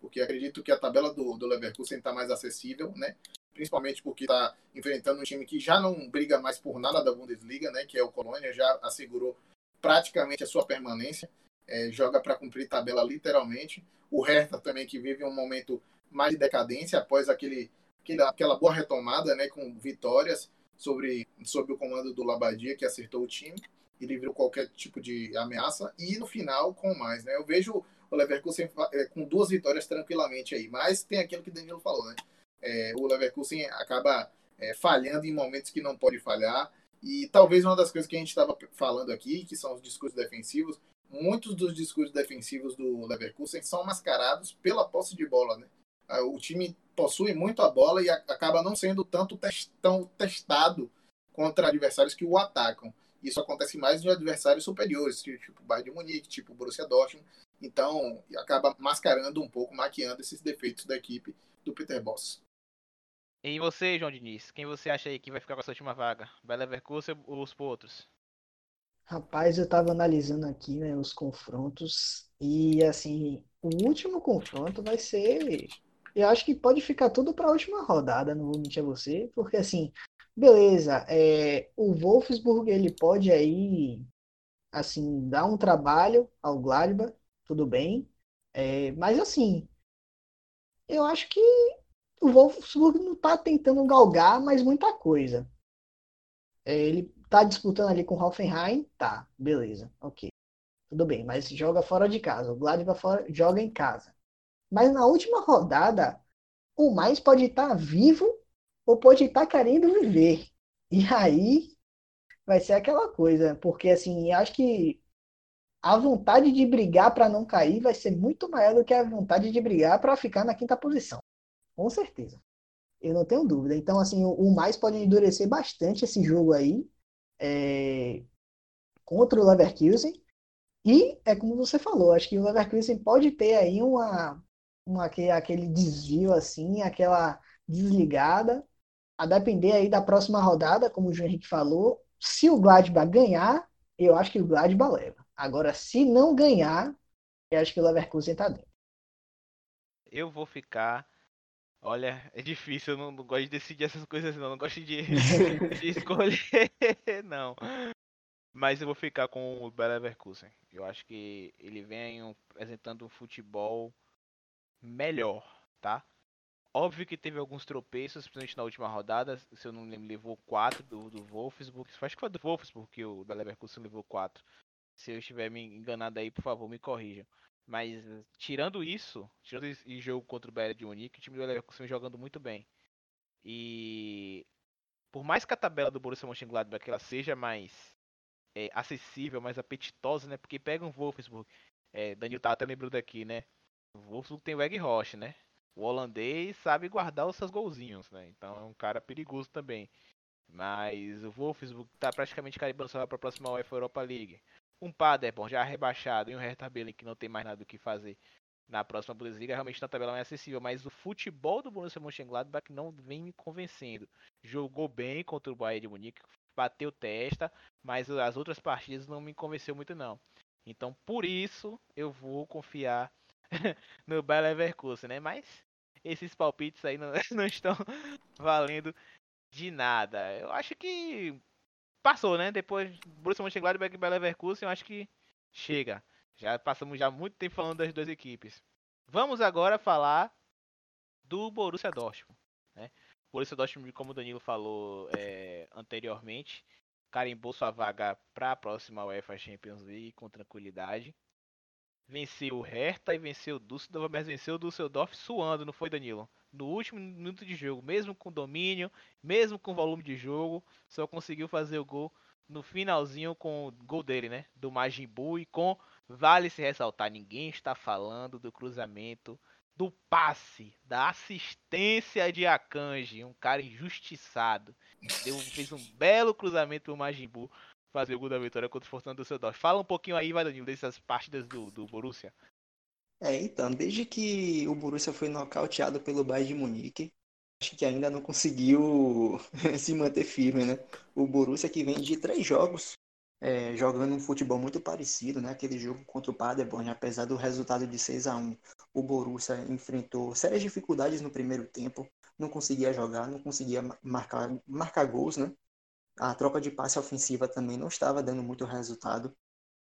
porque acredito que a tabela do, do Leverkusen está mais acessível, né? Principalmente porque está enfrentando um time que já não briga mais por nada da Bundesliga, né? Que é o Colônia, já assegurou praticamente a sua permanência, é, joga para cumprir tabela literalmente. O Hertha também que vive um momento mais de decadência após aquele aquela, aquela boa retomada, né, com vitórias sobre, sobre o comando do Labadia, que acertou o time e livrou qualquer tipo de ameaça, e no final com mais, né? Eu vejo o Leverkusen é, com duas vitórias tranquilamente aí, mas tem aquilo que o Danilo falou, né? É, o Leverkusen acaba é, falhando em momentos que não pode falhar, e talvez uma das coisas que a gente estava falando aqui, que são os discursos defensivos, muitos dos discursos defensivos do Leverkusen são mascarados pela posse de bola, né? O time possui muito a bola e acaba não sendo tanto tão testado contra adversários que o atacam. Isso acontece mais em adversários superiores, tipo Bayern de Munique, tipo Borussia Dortmund. Então, acaba mascarando um pouco, maquiando esses defeitos da equipe do Peter Boss. E você, João Diniz, quem você acha aí que vai ficar com essa última vaga? Vai Leverkusen ou os outros? Rapaz, eu tava analisando aqui, né, os confrontos e assim, o último confronto vai ser eu acho que pode ficar tudo para a última rodada, não vou mentir a você, porque assim, beleza, é, o Wolfsburg ele pode aí, assim, dar um trabalho ao Gladbach, tudo bem, é, mas assim, eu acho que o Wolfsburg não está tentando galgar mais muita coisa. É, ele está disputando ali com o Hoffenheim, tá, beleza, ok. Tudo bem, mas joga fora de casa. O Gladbach fora, joga em casa. Mas na última rodada, o mais pode estar vivo ou pode estar querendo viver. E aí vai ser aquela coisa, porque assim, acho que a vontade de brigar para não cair vai ser muito maior do que a vontade de brigar para ficar na quinta posição. Com certeza. Eu não tenho dúvida. Então, assim, o mais pode endurecer bastante esse jogo aí é, contra o Leverkusen. E é como você falou, acho que o Leverkusen pode ter aí uma, uma, aquele desvio assim, aquela desligada, a depender aí da próxima rodada, como o João Henrique falou, se o Gladbach ganhar, eu acho que o Gladbach leva. Agora, se não ganhar, eu acho que o Leverkusen tá dentro. Eu vou ficar. Olha, é difícil, eu não, não gosto de decidir essas coisas, não. Não gosto de, de escolher, não. Mas eu vou ficar com o Leverkusen. Eu acho que ele vem apresentando um futebol melhor, tá? Óbvio que teve alguns tropeços, principalmente na última rodada, se eu não lembro, levou 4 do, do Wolfsburg. Acho que foi do Wolfsburg que o da Leverkusen levou 4. Se eu estiver me enganado aí, por favor, me corrijam. Mas tirando isso, tirando esse jogo contra o Bayern de Munique, o time do Leverkusen jogando muito bem. E por mais que a tabela do Borussia Mönchengladbach ela seja mais é, acessível, mais apetitosa, né? Porque pega um Wolfsburg, é, tá até lembrando aqui, né? O Wolfsburg tem o Egg Roche, né? O holandês sabe guardar os seus golzinhos, né? Então é um cara perigoso também. Mas o Wolfsburg tá praticamente carimbando para a próxima UEFA Europa League. Um Paderborn já rebaixado e um Hertha Berlin que não tem mais nada do que fazer na próxima Bundesliga, realmente na tabela mais acessível, mas o futebol do Borussia Mönchengladbach não vem me convencendo. Jogou bem contra o Bayern de Munique, bateu testa, mas as outras partidas não me convenceu muito não. Então, por isso, eu vou confiar no Bayer Leverkusen, né? Mas esses palpites aí não, não estão valendo de nada. Eu acho que passou, né? Depois Borussia Mönchengladbach e Bayer Leverkusen, eu acho que chega. Já passamos já muito tempo falando das duas equipes. Vamos agora falar do Borussia Dortmund. Né? O Borussia Dortmund, como o Danilo falou é, anteriormente, carimbou sua vaga para a próxima UEFA Champions League com tranquilidade. Venceu o Hertha e venceu o Düsseldorf, mas venceu o Düsseldorf suando, não foi, Danilo? No último minuto de jogo, mesmo com domínio, mesmo com volume de jogo, só conseguiu fazer o gol no finalzinho com o gol dele, né? Do Majin Buu e com vale se ressaltar, ninguém está falando do cruzamento, do passe, da assistência de Akanji, um cara injustiçado. Deu, fez um belo cruzamento pro Majin Buu fazer o gol da vitória contra o Fortuna do Düsseldorf. Fala um pouquinho aí, vai Danilo, dessas partidas do, do Borussia. É, então, desde que o Borussia foi nocauteado pelo Bayern de Munique, acho que ainda não conseguiu se manter firme, né? O Borussia que vem de três jogos é, jogando um futebol muito parecido, né? Aquele jogo contra o Paderborn, apesar do resultado de 6 a 1 o Borussia enfrentou sérias dificuldades no primeiro tempo, não conseguia jogar, não conseguia marcar, marcar gols, né? A troca de passe ofensiva também não estava dando muito resultado.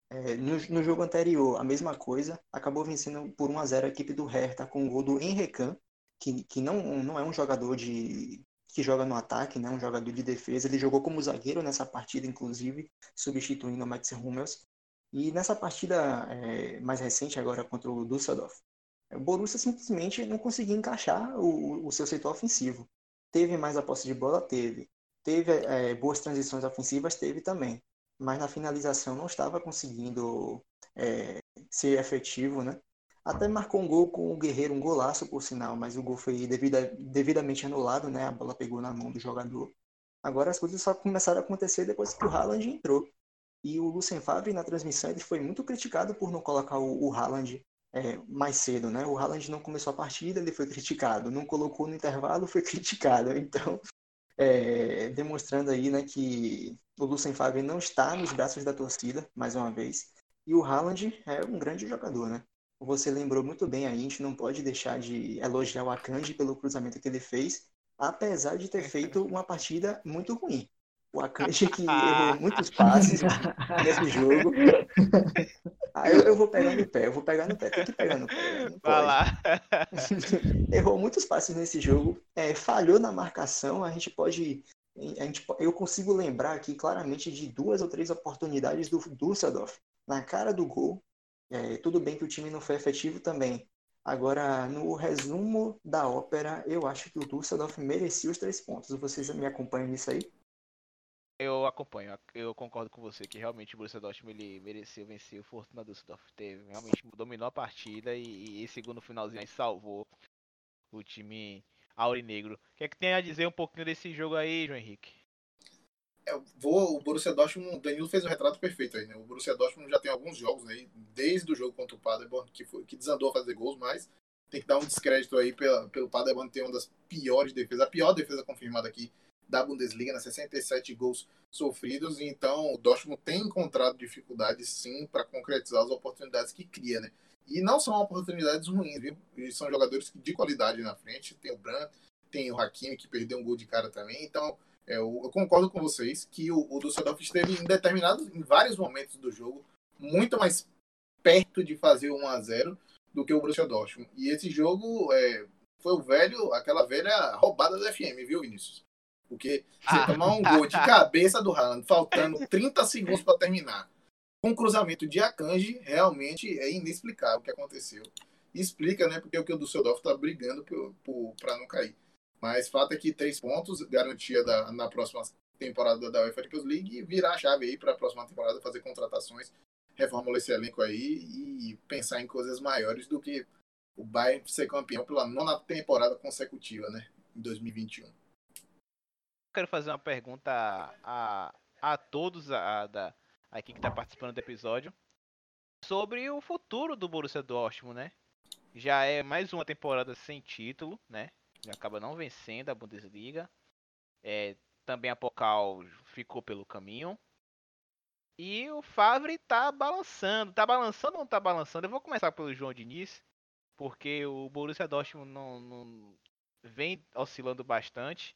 É, no, no, jogo anterior, a mesma coisa, acabou vencendo por 1 a 0 a equipe do Hertha com o gol do Henrican, que, que não, não é um jogador de, que joga no ataque, né, um jogador de defesa. Ele jogou como zagueiro nessa partida, inclusive, substituindo o Max Hummels. E nessa partida é, mais recente, agora contra o Düsseldorf, o Borussia simplesmente não conseguia encaixar o, o seu setor ofensivo. Teve mais a posse de bola? Teve. Teve é, boas transições ofensivas? Teve também. Mas na finalização não estava conseguindo é, ser efetivo, né? Até marcou um gol com o Guerreiro, um golaço por sinal, mas o gol foi devida, devidamente anulado, né? A bola pegou na mão do jogador. Agora as coisas só começaram a acontecer depois que o Haaland entrou. E o Lucien Favre na transmissão ele foi muito criticado por não colocar o, o Haaland é, mais cedo, né? O Haaland não começou a partida, ele foi criticado. Não colocou no intervalo, foi criticado. Então, é, demonstrando aí, né, que o Lucien Favre não está nos braços da torcida, mais uma vez. E o Haaland é um grande jogador, né? você lembrou muito bem aí, a gente não pode deixar de elogiar o Akanji pelo cruzamento que ele fez, apesar de ter feito uma partida muito ruim. O Akanji que errou muitos passes nesse jogo. Ah, eu, eu, vou pegar no pé, eu vou pegar no pé, tem que pegar no pé. Não Vai lá. errou muitos passes nesse jogo, é, falhou na marcação, a gente pode a gente, eu consigo lembrar aqui claramente de duas ou três oportunidades do Dusseldorf na cara do gol, é, tudo bem que o time não foi efetivo também. Agora, no resumo da ópera, eu acho que o Dusseldorf merecia os três pontos. Vocês me acompanham nisso aí? Eu acompanho, eu concordo com você que realmente o Borussia Dortmund ele mereceu vencer o Fortuna Düsseldorf. Teve, realmente dominou a partida e, e segundo finalzinho salvou o time aurinegro. O que é que tem a dizer um pouquinho desse jogo aí, João Henrique? É, vou, o Borussia Dortmund, o Danilo fez um retrato perfeito aí, né? O Borussia Dortmund já tem alguns jogos aí, desde o jogo contra o Paderborn, que, foi, que desandou a fazer gols, mas tem que dar um descrédito aí pela, pelo Paderborn ter uma das piores defesas, a pior defesa confirmada aqui da Bundesliga, né? 67 gols sofridos, então o Dortmund tem encontrado dificuldades sim para concretizar as oportunidades que cria, né? E não são oportunidades ruins, viu? Eles são jogadores de qualidade na frente, tem o Brandt, tem o Hakimi que perdeu um gol de cara também, então é, eu, eu, concordo com vocês que o, o Dusseldorf esteve em determinados, em vários momentos do jogo, muito mais perto de fazer 1 a 0 do que o Borussia Dortmund. E esse jogo é, foi o velho, aquela velha roubada do FM, viu, Vinícius? Porque você ah. tomar um gol de cabeça do Haaland, faltando 30 segundos para terminar, com um cruzamento de Akanji, realmente é inexplicável o que aconteceu. explica, né, porque o que o Dusseldorf está brigando para não cair. Mas fato é que três pontos, garantia da, na próxima temporada da UEFA Champions League e virar a chave aí para a próxima temporada, fazer contratações, reformular esse elenco aí e pensar em coisas maiores do que o Bayern ser campeão pela nona temporada consecutiva, né, em 2021. Quero fazer uma pergunta a, a todos a, a, aqui que está participando do episódio sobre o futuro do Borussia Dortmund, né? Já é mais uma temporada sem título, né? Ele acaba não vencendo a Bundesliga. É, também a Pokal ficou pelo caminho. E o Favre tá balançando. Tá balançando ou não tá balançando? Eu vou começar pelo João Diniz. Porque o Borussia Dortmund não, não vem oscilando bastante.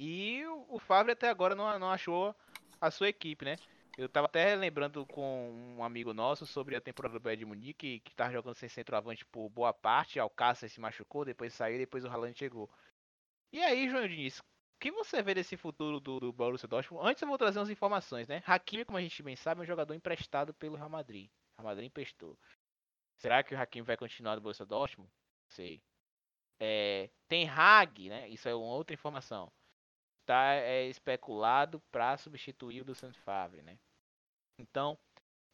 E o Favre até agora não, não achou a sua equipe, né? Eu tava até lembrando com um amigo nosso sobre a temporada do Bayern de Munique, que tava jogando sem centroavante por boa parte, Alcácer se machucou, depois saiu, depois o Haaland chegou. E aí, João Diniz, o que você vê desse futuro do, do Borussia Dortmund? Antes eu vou trazer umas informações, né? Hakimi, como a gente bem sabe, é um jogador emprestado pelo Real Madrid. O Real Madrid emprestou. Será que o Hakimi vai continuar no Borussia Dortmund? Sei. É, tem Hag, né? Isso é uma outra informação. Tá é, especulado para substituir o do Santos Favre, né? Então,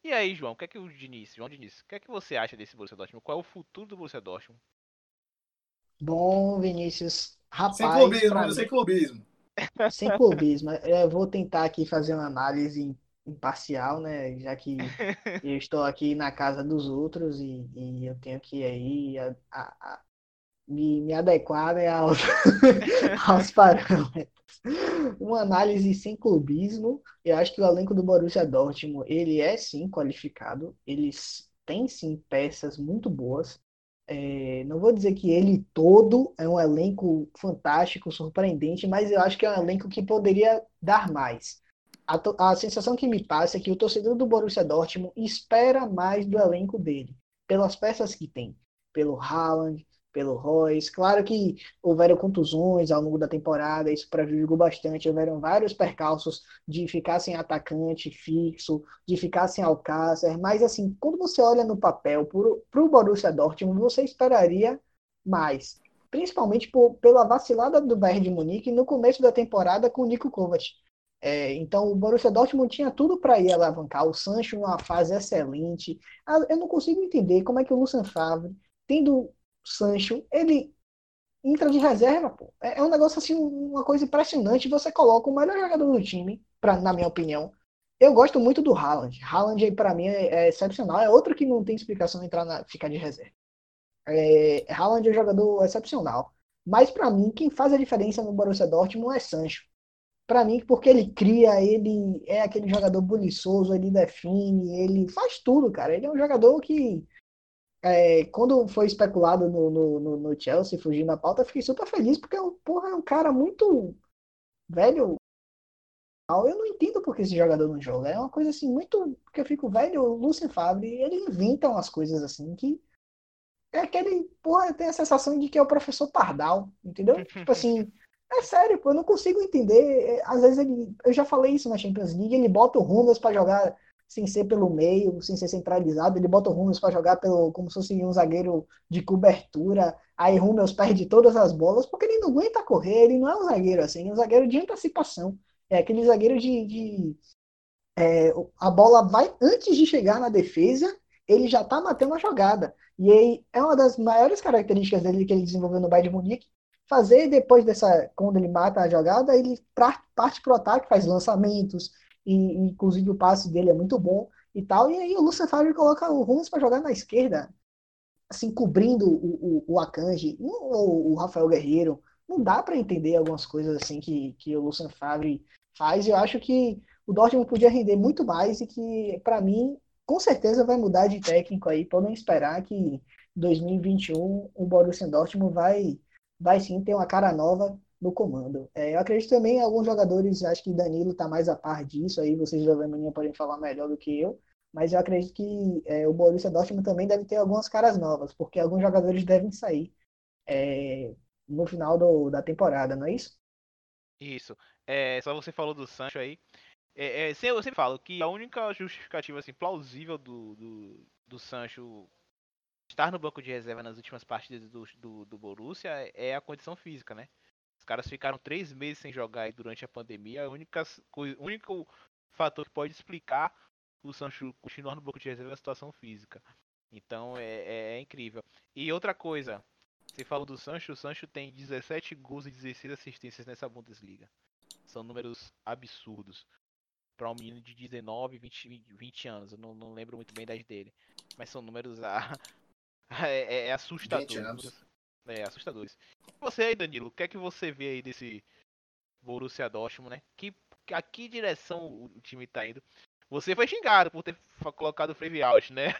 e aí, João, o que é que o Diniz, João Diniz, o que é que você acha desse Borussia Dortmund? Qual é o futuro do Borussia Dortmund? Bom, Vinícius, rapaz... Sem clubismo, sem clubismo. Sem clubismo. Eu vou tentar aqui fazer uma análise imparcial, né? Já que eu estou aqui na casa dos outros e, e eu tenho que aí a, a, a, me, me adequar né, aos, aos parâmetros. Uma análise sem clubismo. Eu acho que o elenco do Borussia Dortmund ele é sim qualificado. Eles têm sim peças muito boas. É, não vou dizer que ele todo é um elenco fantástico, surpreendente, mas eu acho que é um elenco que poderia dar mais. A, a sensação que me passa é que o torcedor do Borussia Dortmund espera mais do elenco dele, pelas peças que tem, pelo Haaland, pelo Royce. Claro que houveram contusões ao longo da temporada, isso prejudicou bastante. Houveram vários percalços de ficar sem atacante fixo, de ficar sem Alcácer. Mas, assim, quando você olha no papel para o Borussia Dortmund, você esperaria mais. Principalmente por, pela vacilada do Bayern de Munique no começo da temporada com o Nico Kovac. É, então, o Borussia Dortmund tinha tudo para ir alavancar. O Sancho, uma fase excelente. Ah, eu não consigo entender como é que o Lucien Favre, tendo Sancho, ele entra de reserva, pô. É, é, um negócio assim, uma coisa impressionante. Você coloca o melhor jogador do time, pra, na minha opinião. Eu gosto muito do Haaland. Haaland, para mim, é, é, excepcional. É outro que não tem explicação entrar na, ficar de reserva. É, Haaland é um jogador excepcional. Mas para mim, quem faz a diferença no Borussia Dortmund é Sancho. Para mim, porque ele cria, ele é aquele jogador buliçoso, ele define, ele faz tudo, cara. Ele é um jogador que é, quando foi especulado no, no, no, Chelsea, fugindo da pauta, fiquei super feliz, porque porra, é um cara muito velho. Eu não entendo porque esse jogador não joga. É uma coisa assim, muito. Porque eu fico velho, o Lucien Favre, ele inventa umas coisas assim que. É aquele. Porra, tem a sensação de que é o professor Pardal, entendeu? tipo assim. É sério, pô, eu não consigo entender. Às vezes ele. Eu já falei isso na Champions League, ele bota o Rumas para jogar sem ser pelo meio, sem ser centralizado. Ele bota o Rummels para jogar pelo, como se fosse um zagueiro de cobertura. Aí Rummels perde todas as bolas, porque ele não aguenta correr, ele não é um zagueiro assim, é um zagueiro de antecipação. É aquele zagueiro de. de é, a bola vai antes de chegar na defesa, ele já tá matando a jogada. E aí é uma das maiores características dele que ele desenvolveu no Bayern de Munique. Fazer depois dessa, quando ele mata a jogada, ele parte pro ataque, faz lançamentos, e inclusive o passe dele é muito bom e tal. E aí o Lucien Favre coloca o Ramos para jogar na esquerda, assim, cobrindo o, o, o Akanji, ou o Rafael Guerreiro. Não dá para entender algumas coisas assim que, que o Lucien Favre faz. Eu acho que o Dortmund podia render muito mais e que, para mim, com certeza vai mudar de técnico aí. Podem esperar que 2021 o Borussia Dortmund vai, vai sim ter uma cara nova no comando. É, eu acredito também alguns jogadores, acho que Danilo está mais a par disso, aí vocês da Alemanha podem falar melhor do que eu, mas eu acredito que é, o Borussia Dortmund também deve ter algumas caras novas, porque alguns jogadores devem sair é, no final do, da temporada, não é isso? Isso. É, só você falou do Sancho aí. É, é, eu sempre falo que a única justificativa assim, plausível do, do, do Sancho estar no banco de reserva nas últimas partidas do, do, do Borussia é a condição física, né? Os caras ficaram três meses sem jogar durante a pandemia. A única, o único fator que pode explicar o Sancho continuar no banco de reserva é a situação física. Então é, é, é, incrível. E outra coisa, você falou do Sancho, o Sancho tem 17 gols e 16 assistências nessa Bundesliga. São números absurdos. Para um menino de 19, 20, 20 anos. Eu não, não lembro muito bem da idade dele. Mas são números a, é, é, é É, assustadores. Você aí, Danilo, o que é que você vê aí desse Borussia Dortmund, né? Que, a que direção o time tá indo? Você foi xingado por ter colocado o Free Out, né?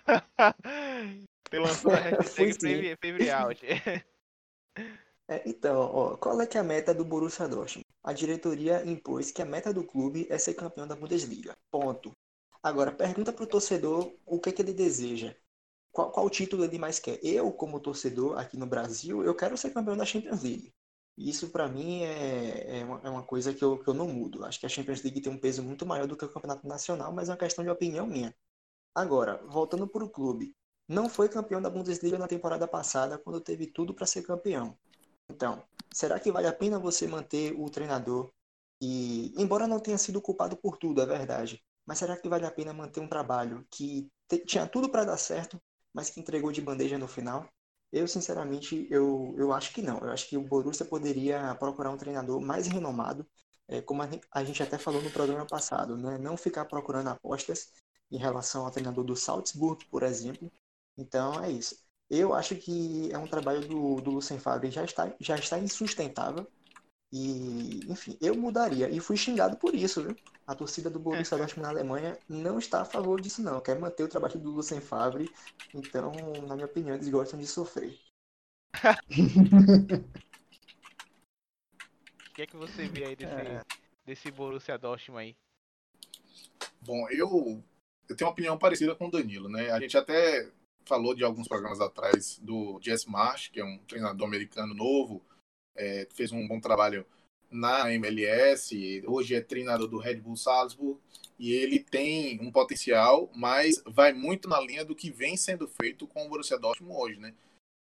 ter lançado a hashtag Free Out. É, então, ó, qual é que é a meta do Borussia Dortmund? A diretoria impôs que a meta do clube é ser campeão da Bundesliga. Ponto. Agora, pergunta para o torcedor o que, que ele deseja. Qual, qual título ele mais quer? Eu, como torcedor aqui no Brasil, eu quero ser campeão da Champions League. Isso, para mim, é, é uma, é, uma, coisa que eu, que eu não mudo. Acho que a Champions League tem um peso muito maior do que o Campeonato Nacional, mas é uma questão de opinião minha. Agora, voltando para o clube. Não foi campeão da Bundesliga na temporada passada, quando teve tudo para ser campeão. Então, será que vale a pena você manter o treinador e, embora não tenha sido culpado por tudo, é verdade, mas será que vale a pena manter um trabalho que tinha tudo para dar certo, mas que entregou de bandeja no final? Eu, sinceramente, eu, eu acho que não. Eu acho que o Borussia poderia procurar um treinador mais renomado, é, como a gente até falou no programa passado, né? não ficar procurando apostas em relação ao treinador do Salzburg, por exemplo. Então, é isso. Eu acho que é um trabalho do, do Lucien Favre já está, já está insustentável. E, enfim, eu mudaria. E fui xingado por isso, viu? A torcida do Borussia Dortmund na Alemanha não está a favor disso, não. Quer manter o trabalho do Lucien Favre. Então, na minha opinião, eles gostam de sofrer. O que é que você vê aí desse, é. desse Borussia Dortmund aí? Bom, eu, eu tenho uma opinião parecida com o Danilo, né? A gente até falou de alguns programas atrás do Jess Marsh, que é um treinador americano novo, é, fez um bom trabalho na MLS, hoje é treinador do Red Bull Salzburg, e ele tem um potencial, mas vai muito na linha do que vem sendo feito com o Borussia Dortmund hoje, né?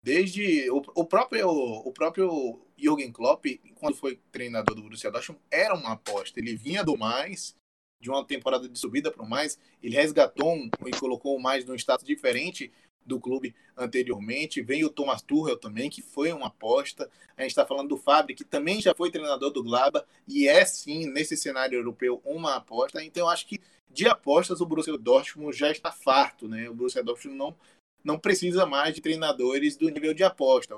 Desde o, o próprio o próprio Jürgen Klopp, quando foi treinador do Borussia Dortmund, era uma aposta. Ele vinha do mais, de uma temporada de subida para o mais, ele resgatou um, e colocou o mais num status diferente do clube anteriormente. Vem o Thomas Tuchel também, que foi uma aposta. A gente está falando do Fábio, que também já foi treinador do Glaba e é sim, nesse cenário europeu, uma aposta. Então, eu acho que de apostas o Borussia Dortmund já está farto, né? O Borussia Dortmund não não precisa mais de treinadores do nível de aposta.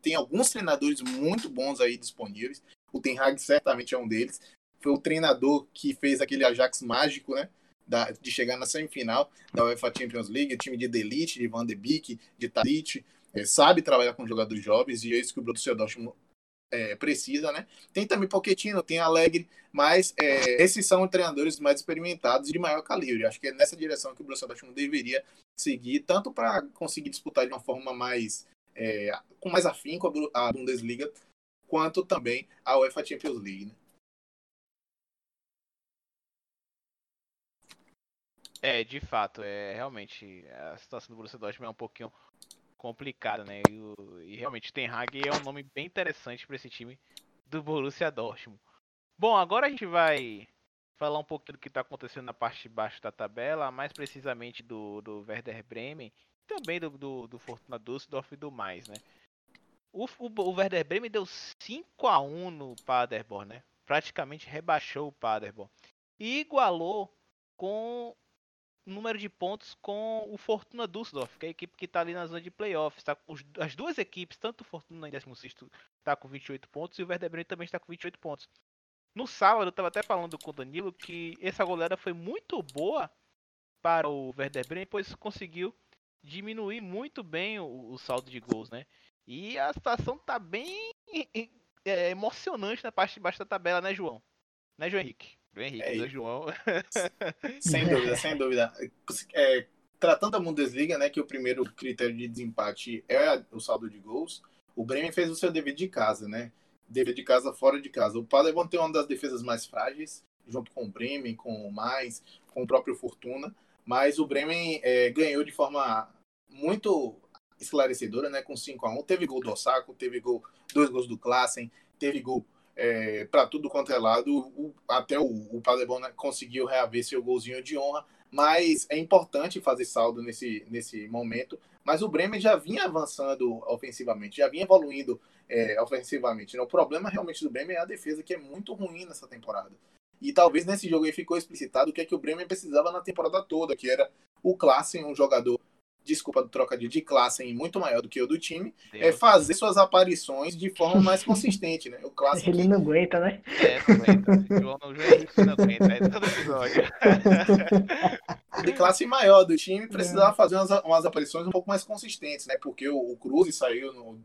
Tem alguns treinadores muito bons aí disponíveis. O Ten Hag certamente é um deles. Foi o treinador que fez aquele Ajax mágico, né? Da, de chegar na semifinal da UEFA Champions League, time de Delite, de Van de Beek, de Tadic, é, sabe trabalhar com jogadores jovens e é isso que o Borussia Dortmund é, precisa, né? Tem também Pochettino, tem Alegre, mas é, esses são treinadores mais experimentados e de maior calibre. Acho que é nessa direção que o Borussia Dortmund deveria seguir, tanto para conseguir disputar de uma forma mais é, com mais afinco a Bundesliga, quanto também a UEFA Champions League. Né? É, de fato, é realmente a situação do Borussia Dortmund é um pouquinho complicada, né? E, e realmente Ten Hag é um nome bem interessante para esse time do Borussia Dortmund. Bom, agora a gente vai falar um pouquinho do que está acontecendo na parte de baixo da tabela, mais precisamente do, do Werder Bremen, também do, do, do Fortuna Düsseldorf e do mais, né? O, o, o Werder Bremen deu 5 a 1 no Paderborn, né? Praticamente rebaixou o Paderborn. E igualou com número de pontos com o Fortuna Düsseldorf, que é a equipe que está ali na zona de playoffs. Tá, os, as duas equipes, tanto o Fortuna em 16 está com 28 pontos e o Werder Bremen também está com 28 pontos. No sábado, eu estava até falando com o Danilo que essa goleada foi muito boa para o Werder Bremen, pois conseguiu diminuir muito bem o, o saldo de gols, né? E a situação está bem é, emocionante na parte de baixo da tabela, né, João? Né, João Henrique? Do Henrique, é, do João. sem dúvida, sem dúvida. É, tratando a Bundesliga, né, que o primeiro critério de desempate é o saldo de gols, o Bremen fez o seu dever de casa, né? Dever de casa fora de casa. O Paderborn tem uma das defesas mais frágeis, junto com o Bremen, com o Mais, com o próprio Fortuna, mas o Bremen é, ganhou de forma muito esclarecedora, né, com 5 a 1 Teve gol do Osako, teve gol, dois gols do Klassen, teve gol é, para tudo quanto é lado. O, até o, o Paderborn conseguiu reaver seu golzinho de honra, mas é importante fazer saldo nesse, nesse momento. Mas o Bremen já vinha avançando ofensivamente, já vinha evoluindo é, ofensivamente. Né? O problema realmente do Bremen é a defesa, que é muito ruim nessa temporada. E talvez nesse jogo aí ficou explicitado o que é que o Bremen precisava na temporada toda, que era o Klassen, um jogador desculpa do trocadilho, de classe muito maior do que o do time, Deus. é fazer suas aparições de forma mais consistente, né? O classe Ele não aguenta, né? É, não aguenta. João não, não aguenta, é todo episódio. De classe maior do time, precisava é. fazer umas, umas aparições um pouco mais consistentes, né? Porque o, o Cruz saiu no,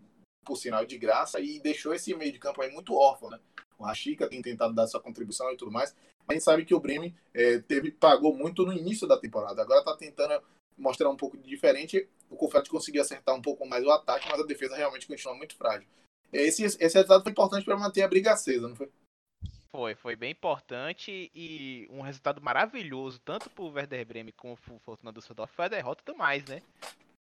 por sinal de graça e deixou esse meio de campo aí muito órfão, né? O Rashica tem tentado dar sua contribuição e tudo mais, Mas a gente sabe que o Bremen é, teve, pagou muito no início da temporada. Agora está tentando mostrar um pouco de diferente. O Confete conseguiu acertar um pouco mais o ataque, mas a defesa realmente continua muito frágil. Esse, esse resultado foi importante para manter a briga acesa, não foi? Foi, foi bem importante e um resultado maravilhoso, tanto para o Werder Bremen como para o Fortuna Düsseldorf, foi a derrota do mais, né?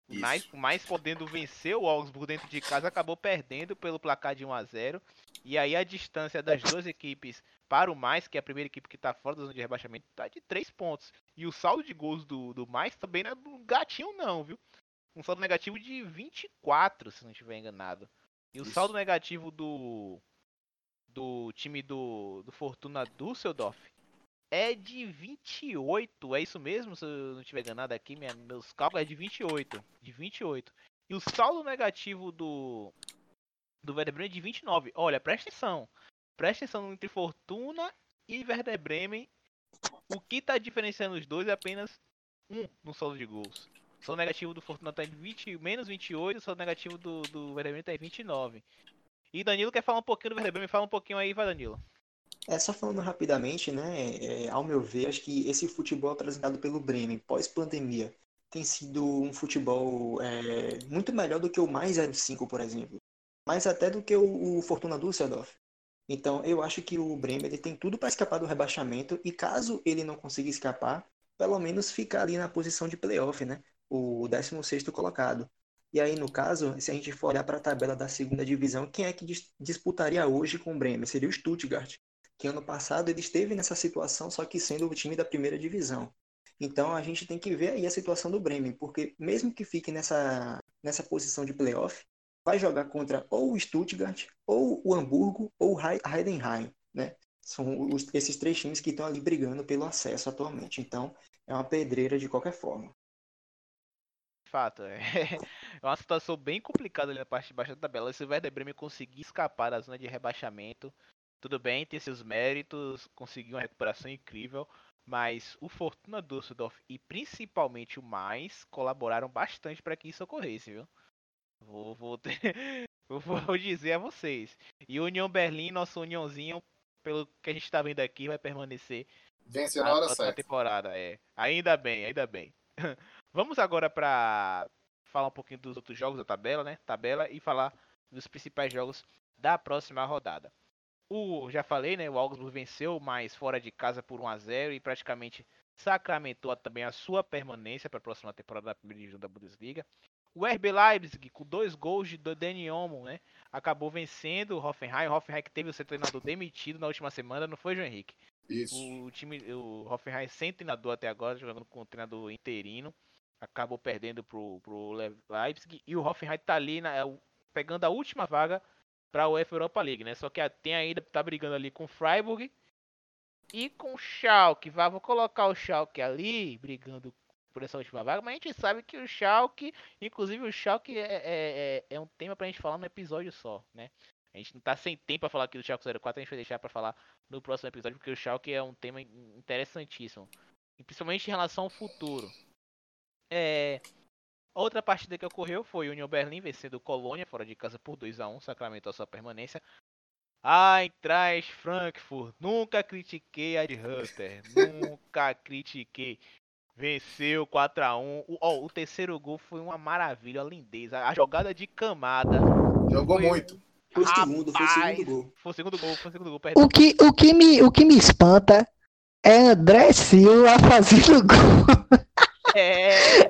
O mais, mais podendo vencer o Augsburg dentro de casa, acabou perdendo pelo placar de 1 a 0 E aí a distância das duas equipes para o mais, que é a primeira equipe que está fora da zona de rebaixamento, está de 3 pontos. E o saldo de gols do, do mais também não é do gatinho não, viu? Um saldo negativo de 24, se não estiver enganado. E o Isso. saldo negativo do do time do, do Fortuna Düsseldorf é de 28. É isso mesmo? Se eu não estiver enganado aqui, minha, meus cálculos é de 28. De 28. E o saldo negativo do do Werder Bremen é de 29. Olha, presta atenção. Presta atenção entre Fortuna e Werder Bremen. O que está diferenciando os dois é apenas um no saldo de gols. O saldo negativo do Fortuna está em 20, menos 28, o saldo negativo do, do Werder Bremen está em 29. E Danilo quer falar um pouquinho do Werder Bremen, fala um pouquinho aí, vai Danilo. É, só falando rapidamente, né, é, ao meu ver, acho que esse futebol apresentado pelo Bremen pós-pandemia tem sido um futebol é, muito melhor do que o mais 05, por exemplo. Mais até do que o, o Fortuna Düsseldorf. Então, eu acho que o Bremen ele tem tudo para escapar do rebaixamento e caso ele não consiga escapar, pelo menos ficar ali na posição de playoff, né? O 16º colocado. E aí, no caso, se a gente for olhar para a tabela da segunda divisão, quem é que dis disputaria hoje com o Bremen? Seria o Stuttgart, que ano passado ele esteve nessa situação, só que sendo o time da primeira divisão. Então a gente tem que ver aí a situação do Bremen, porque mesmo que fique nessa, nessa posição de playoff, vai jogar contra ou o Stuttgart, ou o Hamburgo, ou o Heidenheim, né? São os, esses três times que estão ali brigando pelo acesso atualmente. Então é uma pedreira de qualquer forma fato. É, é uma situação bem complicada ali na parte de baixo da tabela. Se o Werder Bremen conseguir escapar da zona de rebaixamento, tudo bem, tem seus méritos, conseguiu uma recuperação incrível, mas o Fortuna Düsseldorf e principalmente o Mais colaboraram bastante para que isso ocorresse, viu? Vou, vou, ter... vou dizer a vocês. E União Berlim, nosso Uniãozinho, pelo que a gente está vendo aqui, vai permanecer Vence na hora certa. temporada, é. Ainda bem, ainda bem. Vamos agora para falar um pouquinho dos outros jogos da tabela, né? Tabela e falar dos principais jogos da próxima rodada. O já falei, né? O Augsburg venceu, mas fora de casa por 1 a 0 e praticamente sacramentou também a sua permanência para a próxima temporada da primeira divisão da Bundesliga. O RB Leipzig, com dois gols de Dani Olmo, né? Acabou vencendo o Hoffenheim. O Hoffenheim que teve o seu treinador demitido na última semana, não foi, João Henrique? Isso. O time, o Hoffenheim sem treinador até agora, jogando com o treinador interino acabou perdendo pro, pro Leipzig e o Hoffenheim tá ali na, é pegando a última vaga para a UEFA Europa League, né? Só que tem ainda tá brigando ali com o Freiburg e com o Schalke. Vá, vou colocar o Schalke ali brigando por essa última vaga, mas a gente sabe que o Schalke, inclusive o Schalke é, é, é, é um tema pra gente falar no episódio só, né? A gente não tá sem tempo para falar aqui do Schalke 04, a gente vai deixar para falar no próximo episódio, porque o Schalke é um tema interessantíssimo. Principalmente em relação ao futuro. É, outra partida que ocorreu foi o Union Berlin vencendo o Colônia fora de casa por 2 a 1 sacramentou sua permanência. Eintracht Frankfurt, nunca critiquei a de Hunter, nunca critiquei. Venceu 4 a 1 o, oh, o terceiro gol foi uma maravilha, uma lindeza. A jogada de camada. Jogou foi... muito. Foi o segundo, foi o segundo gol. Foi o segundo gol, foi o segundo gol. O que, o, que me, o que me espanta é André Silva fazendo gol. É.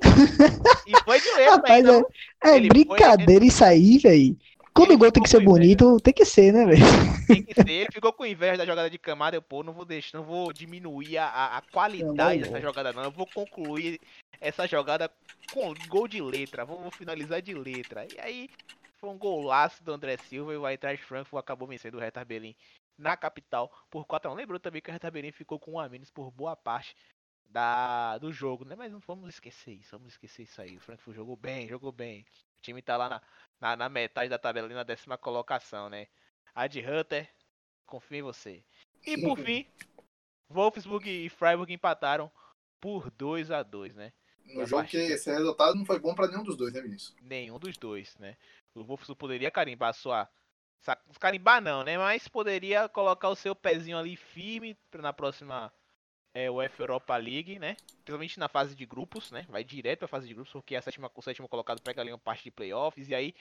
E foi de erro, Rapaz, então, é, é brincadeira foi... isso aí, velho. Quando o gol tem que ser bonito, tem que ser, né, velho? Tem que ser. Ele ficou com inveja da jogada de camada. Eu, pô, não vou deixar, não vou diminuir a, a qualidade não, dessa jogada, não. Eu vou concluir essa jogada com gol de letra. Vou, vou finalizar de letra. E aí, foi um golaço do André Silva e o Eintracht Frankfurt acabou vencendo o Hertha Berlin na capital por 4 a 1. Lembrou também que o Hertha Berlin ficou com um a menos por boa parte da, do jogo, né? Mas não vamos esquecer isso, vamos esquecer isso aí. O Frankfurt jogou bem, jogou bem. O time tá lá na, na, na metade da tabela, ali na décima colocação, né? Ad Hunter, confio em você. E por fim, Wolfsburg e Freiburg empataram por 2 a 2 né? No jogo que esse resultado não foi bom para nenhum dos dois, né, Vinícius? Nenhum dos dois, né? O Wolfsburg poderia carimbar sua carimbar não, né? Mas poderia colocar o seu pezinho ali firme na próxima é, UEFA Europa League, né? Principalmente na fase de grupos, né? Vai direto pra fase de grupos, porque a sétima, o sétimo colocado pega ali uma parte de playoffs. E aí,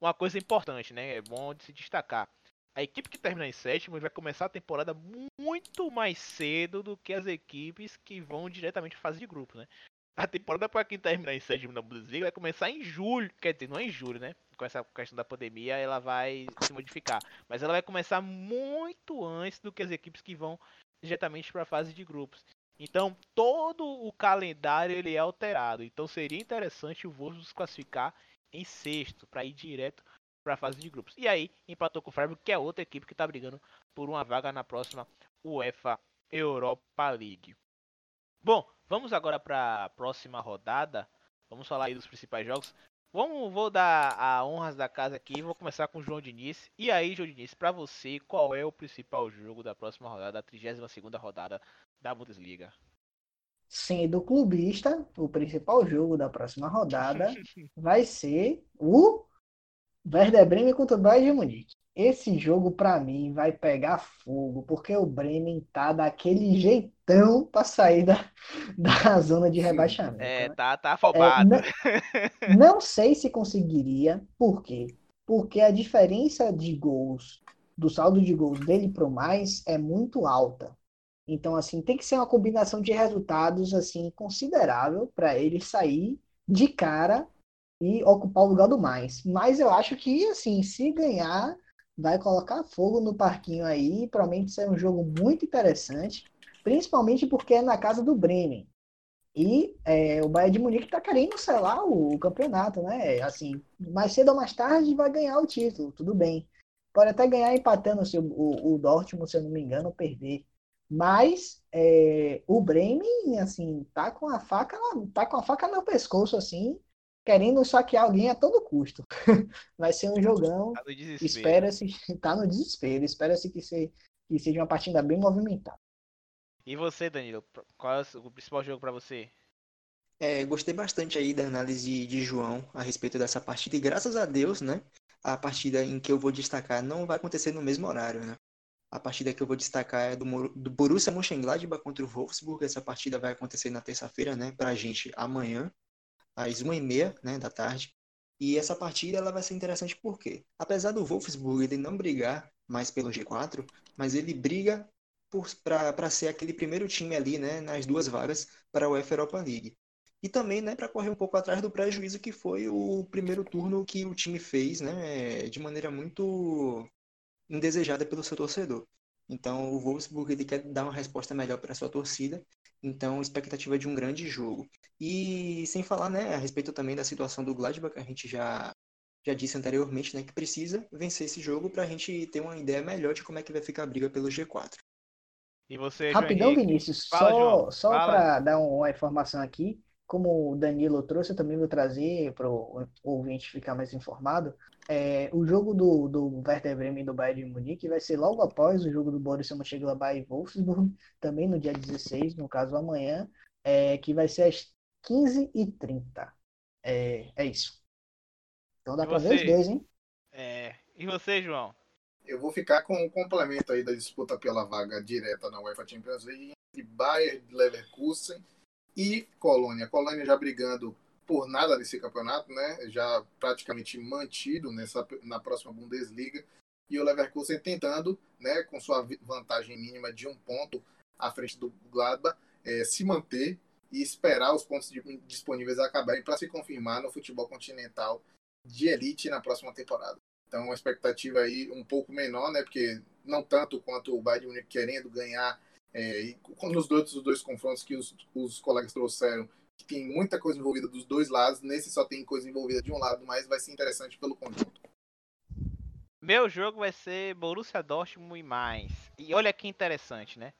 uma coisa importante, né? É bom de se destacar. A equipe que termina em sétimo vai começar a temporada muito mais cedo do que as equipes que vão diretamente à fase de grupos, né? A temporada para quem terminar em sétimo na Bundesliga vai começar em julho, quer dizer, não é em julho, né? Com essa questão da pandemia, ela vai se modificar, mas ela vai começar muito antes do que as equipes que vão diretamente para a fase de grupos. Então, todo o calendário ele é alterado. Então, seria interessante o Wolves classificar em sexto para ir direto para a fase de grupos. E aí, empatou com o Freiburg, que é outra equipe que está brigando por uma vaga na próxima UEFA Europa League. Bom, vamos agora para a próxima rodada. Vamos falar aí dos principais jogos. Vamos, vou dar a honras da casa aqui. Vou começar com o João Diniz. E aí, João Diniz, para você, qual é o principal jogo da próxima rodada, a 32 rodada da Bundesliga? Sendo clubista, o principal jogo da próxima rodada vai ser o Werder Bremen contra o Bayern de Munique. Esse jogo, para mim, vai pegar fogo, porque o Bremen tá daquele jeitão para sair da, da zona de rebaixamento. É, né? tá, tá afobado. É, não, não sei se conseguiria, por quê? Porque a diferença de gols, do saldo de gols dele pro mais, é muito alta. Então, assim, tem que ser uma combinação de resultados, assim, considerável para ele sair de cara e ocupar o lugar do mais. Mas eu acho que, assim, se ganhar, vai colocar fogo no parquinho aí. Provavelmente ser um jogo muito interessante, principalmente porque é na casa do Bremen. E é, o Bayern de Munique está querendo selar o, o, campeonato, né? Assim, mais cedo ou mais tarde vai ganhar o título, tudo bem. Pode até ganhar empatando se o, o, o Dortmund, se eu não me engano, perder. Mas é, o Bremen, assim, tá com a faca, tá com a faca no pescoço, assim, querendo saquear alguém a todo custo. Vai ser um jogão. Tá Espera-se, tá no desespero. Espera-se que, se, que seja uma partida bem movimentada. E você, Danilo? Qual é o principal jogo para você? É, gostei bastante aí da análise de João a respeito dessa partida e graças a Deus, né? A partida em que eu vou destacar não vai acontecer no mesmo horário, né? A partida que eu vou destacar é do, do Borussia Mönchengladbach contra o Wolfsburg. Essa partida vai acontecer na terça-feira, né? Pra gente amanhã às 1h30 né, da tarde. E essa partida ela vai ser interessante porque, apesar do Wolfsburg ele não brigar mais pelo G4, mas ele briga para ser aquele primeiro time ali né, nas duas vagas para a UEFA Europa League. E também né, para correr um pouco atrás do prejuízo que foi o primeiro turno que o time fez né, de maneira muito indesejada pelo seu torcedor. Então o Wolfsburg ele quer dar uma resposta melhor para sua torcida então, expectativa de um grande jogo. E sem falar, né, a respeito também da situação do Gladbach, a gente já já disse anteriormente, né, que precisa vencer esse jogo para a gente ter uma ideia melhor de como é que vai ficar a briga pelo G4. E você, Rapidão, Vinícius, Fala, só, só para dar uma informação aqui, como o Danilo trouxe, eu também vou trazer para o ouvinte ficar mais informado. É, o jogo do, do Werder Bremen e do Bayern de Munique vai ser logo após o jogo do Borussia Mönchengladbach e Wolfsburg, também no dia 16, no caso amanhã, é, que vai ser às 15h30. É, é isso. Então dá para ver os dois, hein? É. E você, João? Eu vou ficar com o um complemento aí da disputa pela vaga direta na UEFA Champions League entre Bayern Leverkusen e Colônia. Colônia já brigando por nada nesse campeonato, né? Já praticamente mantido nessa na próxima Bundesliga e o Leverkusen tentando, né, com sua vantagem mínima de um ponto à frente do Gladbach, é, se manter e esperar os pontos disponíveis acabarem para se confirmar no futebol continental de elite na próxima temporada. Então, uma expectativa aí um pouco menor, né? Porque não tanto quanto o Bayern Munique querendo ganhar é, e nos dois, os dois confrontos que os, os colegas trouxeram, tem muita coisa envolvida dos dois lados, nesse só tem coisa envolvida de um lado, mas vai ser interessante pelo conjunto. Meu jogo vai ser Borussia Dortmund e mais. E olha que interessante, né?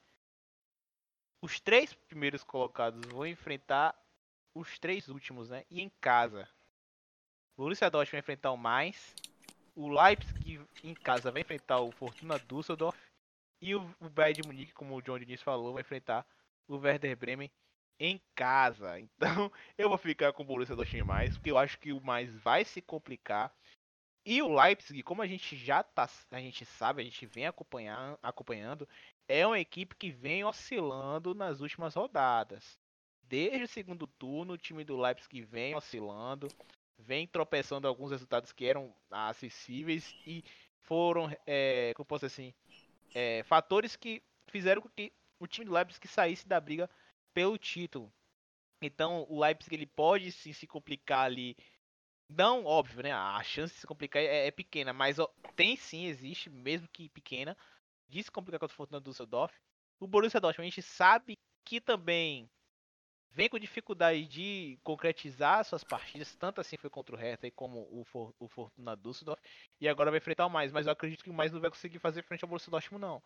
Os três primeiros colocados vão enfrentar os três últimos, né? E em casa. Borussia Dortmund vai enfrentar o mais. O Leipzig em casa vai enfrentar o Fortuna Düsseldorf. E o, Bayern de Munique, como o John Diniz falou, vai enfrentar o Werder Bremen em casa. Então, eu vou ficar com o Borussia Dortmund porque eu acho que o mais vai se complicar. E o Leipzig, como a gente já tá, a gente sabe, a gente vem acompanhar, acompanhando, é uma equipe que vem oscilando nas últimas rodadas. Desde o segundo turno, o time do Leipzig vem oscilando, vem tropeçando alguns resultados que eram acessíveis e foram, é, como posso dizer assim, é, fatores que fizeram com que o time do Leipzig saísse da briga pelo título. Então o Leipzig ele pode sim se complicar ali. Não, óbvio, né? A chance de se complicar é, é pequena, mas ó, tem sim, existe, mesmo que pequena, de se complicar contra o Fortuna Düsseldorf. O Borussia Dortmund a gente sabe que também vem com dificuldade de concretizar suas partidas, tanto assim foi contra o Hertha como o, For, o Fortuna Düsseldorf, e agora vai enfrentar o mais, mas eu acredito que o mais não vai conseguir fazer frente ao Borussia Dortmund não.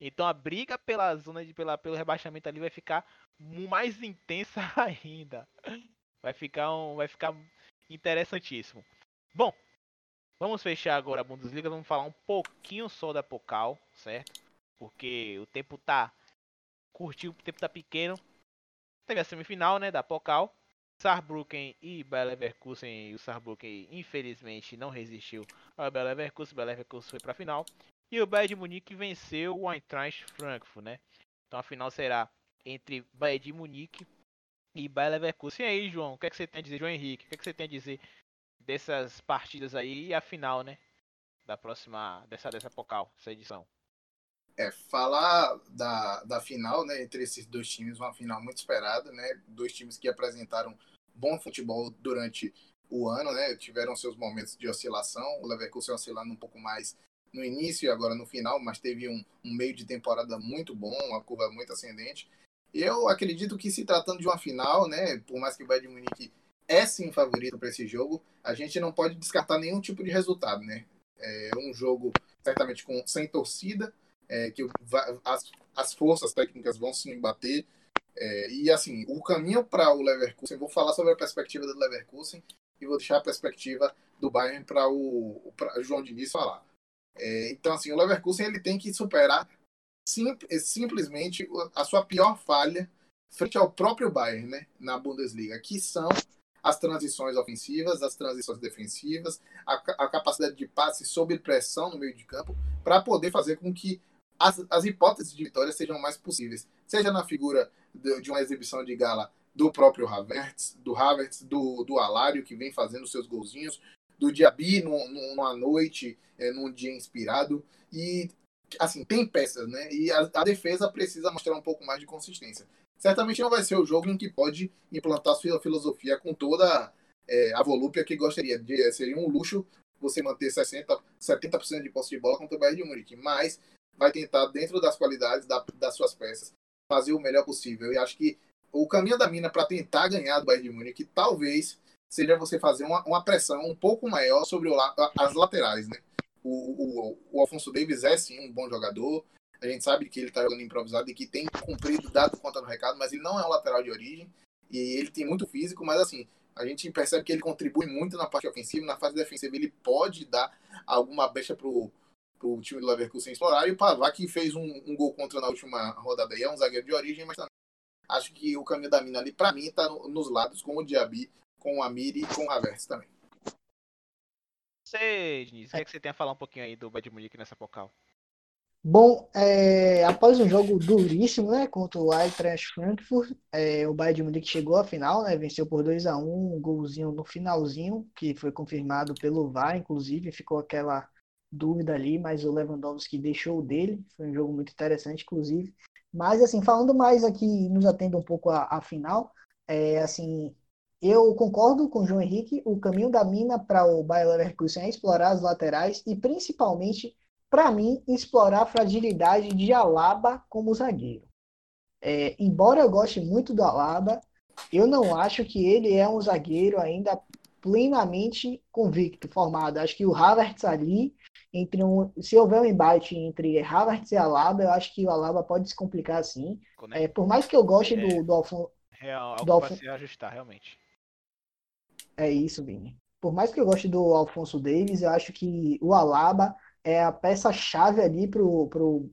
Então a briga pela zona de pela, pelo rebaixamento ali vai ficar mais intensa ainda. Vai ficar um, vai ficar interessantíssimo. Bom, vamos fechar agora a Bundesliga, vamos falar um pouquinho só da Pokal, certo? Porque o tempo tá curtiu, o tempo tá pequeno. Teve a semifinal, né, da Pokal. Saarbrücken e Bayer Leverkusen. E o Saarbrücken, infelizmente, não resistiu ao Bayer Leverkusen. O Bayer Leverkusen foi para a final. E o Bayern de Munique venceu o Eintracht Frankfurt, né? Então a final será entre Bayern de Munique e Bayer Leverkusen. E aí, João, o que, é que você tem a dizer, João Henrique? O que, é que você tem a dizer dessas partidas aí e a final, né? Da próxima, dessa, dessa Pokal, essa edição. É, falar da, da final, né, entre esses dois times, uma final muito esperada, né, dois times que apresentaram bom futebol durante o ano, né, tiveram seus momentos de oscilação, o Leverkusen oscilando um pouco mais no início e agora no final, mas teve um, um meio de temporada muito bom, uma curva muito ascendente. Eu acredito que se tratando de uma final, né, por mais que o Bayern Munique é sim favorito para esse jogo, a gente não pode descartar nenhum tipo de resultado, né? É um jogo certamente com sem torcida, é, que as, as forças técnicas vão se bater. É, e assim, o caminho para o Leverkusen, vou falar sobre a perspectiva do Leverkusen e vou deixar a perspectiva do Bayern para o pra João Diniz falar. É, então, assim, o Leverkusen ele tem que superar sim, simplesmente a sua pior falha frente ao próprio Bayern, né, na Bundesliga, que são as transições ofensivas, as transições defensivas, a, a capacidade de passe sob pressão no meio de campo, para poder fazer com que as, as hipóteses de vitória sejam mais possíveis. Seja na figura de, de uma exibição de gala do próprio Havertz, do Havertz, do, do Alário, que vem fazendo seus golzinhos, do Diaby numa noite, é, num dia inspirado. E, assim, tem peças, né? E a, a, defesa precisa mostrar um pouco mais de consistência. Certamente não vai ser o jogo em que pode implantar sua filosofia com toda é, a volúpia que gostaria. De, seria um luxo você manter 60, 70% de posse de bola contra o Bayern de Munique. Mas vai tentar, dentro das qualidades da, das suas peças, fazer o melhor possível. E acho que o caminho da mina para tentar ganhar do Bayern de Munique talvez seja você fazer uma, uma pressão um pouco maior sobre o, as laterais, né? O, o, o, Alfonso Davis é sim um bom jogador. A gente sabe que ele está jogando improvisado e que tem cumprido dado conta no recado, mas ele não é um lateral de origem e ele tem muito físico, mas assim, a gente percebe que ele contribui muito na parte ofensiva, na fase defensiva ele pode dar alguma brecha pro pro time do Leverkusen explorar. E o Pavá, que fez um, um, gol contra na última rodada aí, é um zagueiro de origem, mas também acho que o caminho da mina ali, para mim, tá no, nos lados com o Diaby, com o Amiri e com o Havertz também. Você, Diniz, o que, é que você tem a falar um pouquinho aí do Bayern Munique nessa Pocal? Bom, é, após um jogo duríssimo, né, contra o Eintracht Frankfurt, é, o Bayern de Munique chegou à final, né, venceu por 2 a 1 um golzinho no finalzinho, que foi confirmado pelo VAR, inclusive, ficou aquela dúvida ali, mas o Lewandowski deixou dele. Foi um jogo muito interessante, inclusive. Mas, assim, falando mais aqui, nos atendo um pouco à, final, é, assim, eu concordo com o João Henrique, o caminho da mina para o Bayer Leverkusen é explorar as laterais e, principalmente, para mim, explorar a fragilidade de Alaba como zagueiro. É, embora eu goste muito do Alaba, eu não acho que ele é um zagueiro ainda plenamente convicto, formado. Acho que o Havertz ali entre um, se houver um embate entre Havertz e Alaba, eu acho que o Alaba pode se complicar assim. É, por mais que eu goste é, do, do Alfonso. Real, algo do Alfon... se ajustar, realmente. É isso, Vini. Por mais que eu goste do Alfonso Davis, eu acho que o Alaba é a peça-chave ali pro, pro,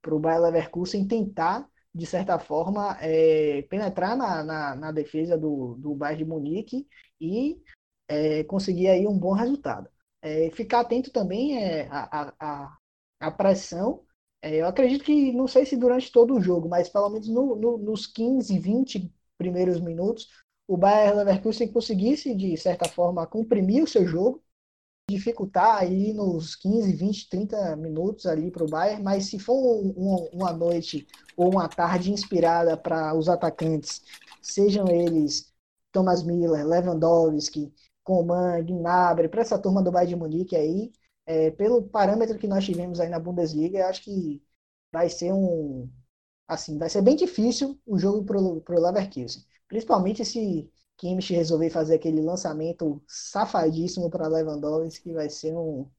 pro Bayer Leverkusen tentar, de certa forma, é, penetrar na, na, na, defesa do, do Bayern de Munique e é, conseguir aí um bom resultado. É, ficar atento também é, a, a, a pressão. É, eu acredito que, não sei se durante todo o jogo, mas pelo menos no, no, nos 15, 20 primeiros minutos, o Bayern Leverkusen conseguisse, de certa forma, comprimir o seu jogo, dificultar aí nos 15, 20, 30 minutos ali para o Bayern, mas se for um, uma noite ou uma tarde inspirada para os atacantes, sejam eles Thomas Miller, Lewandowski, Coman, Gnabry, para essa turma do Bayern de Munique aí, é, pelo parâmetro que nós tivemos aí na Bundesliga, eu acho que vai ser um assim, vai ser bem difícil o jogo pro, pro Leverkusen. Principalmente se Kimmich resolver fazer aquele lançamento safadíssimo para Lewandowski, que vai ser um,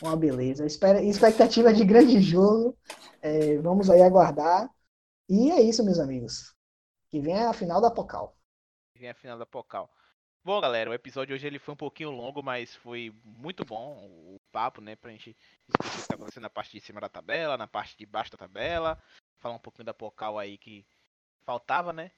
uma beleza. Espera, expectativa de grande jogo. É, vamos aí aguardar. E é isso, meus amigos. Que vem a final da Pocal. Vem a final da Pocal. Bom, galera, o episódio hoje ele foi um pouquinho longo, mas foi muito bom o papo, né? Pra gente discutir o que tá acontecendo na parte de cima da tabela, na parte de baixo da tabela, falar um pouquinho da Pocal aí que faltava, né?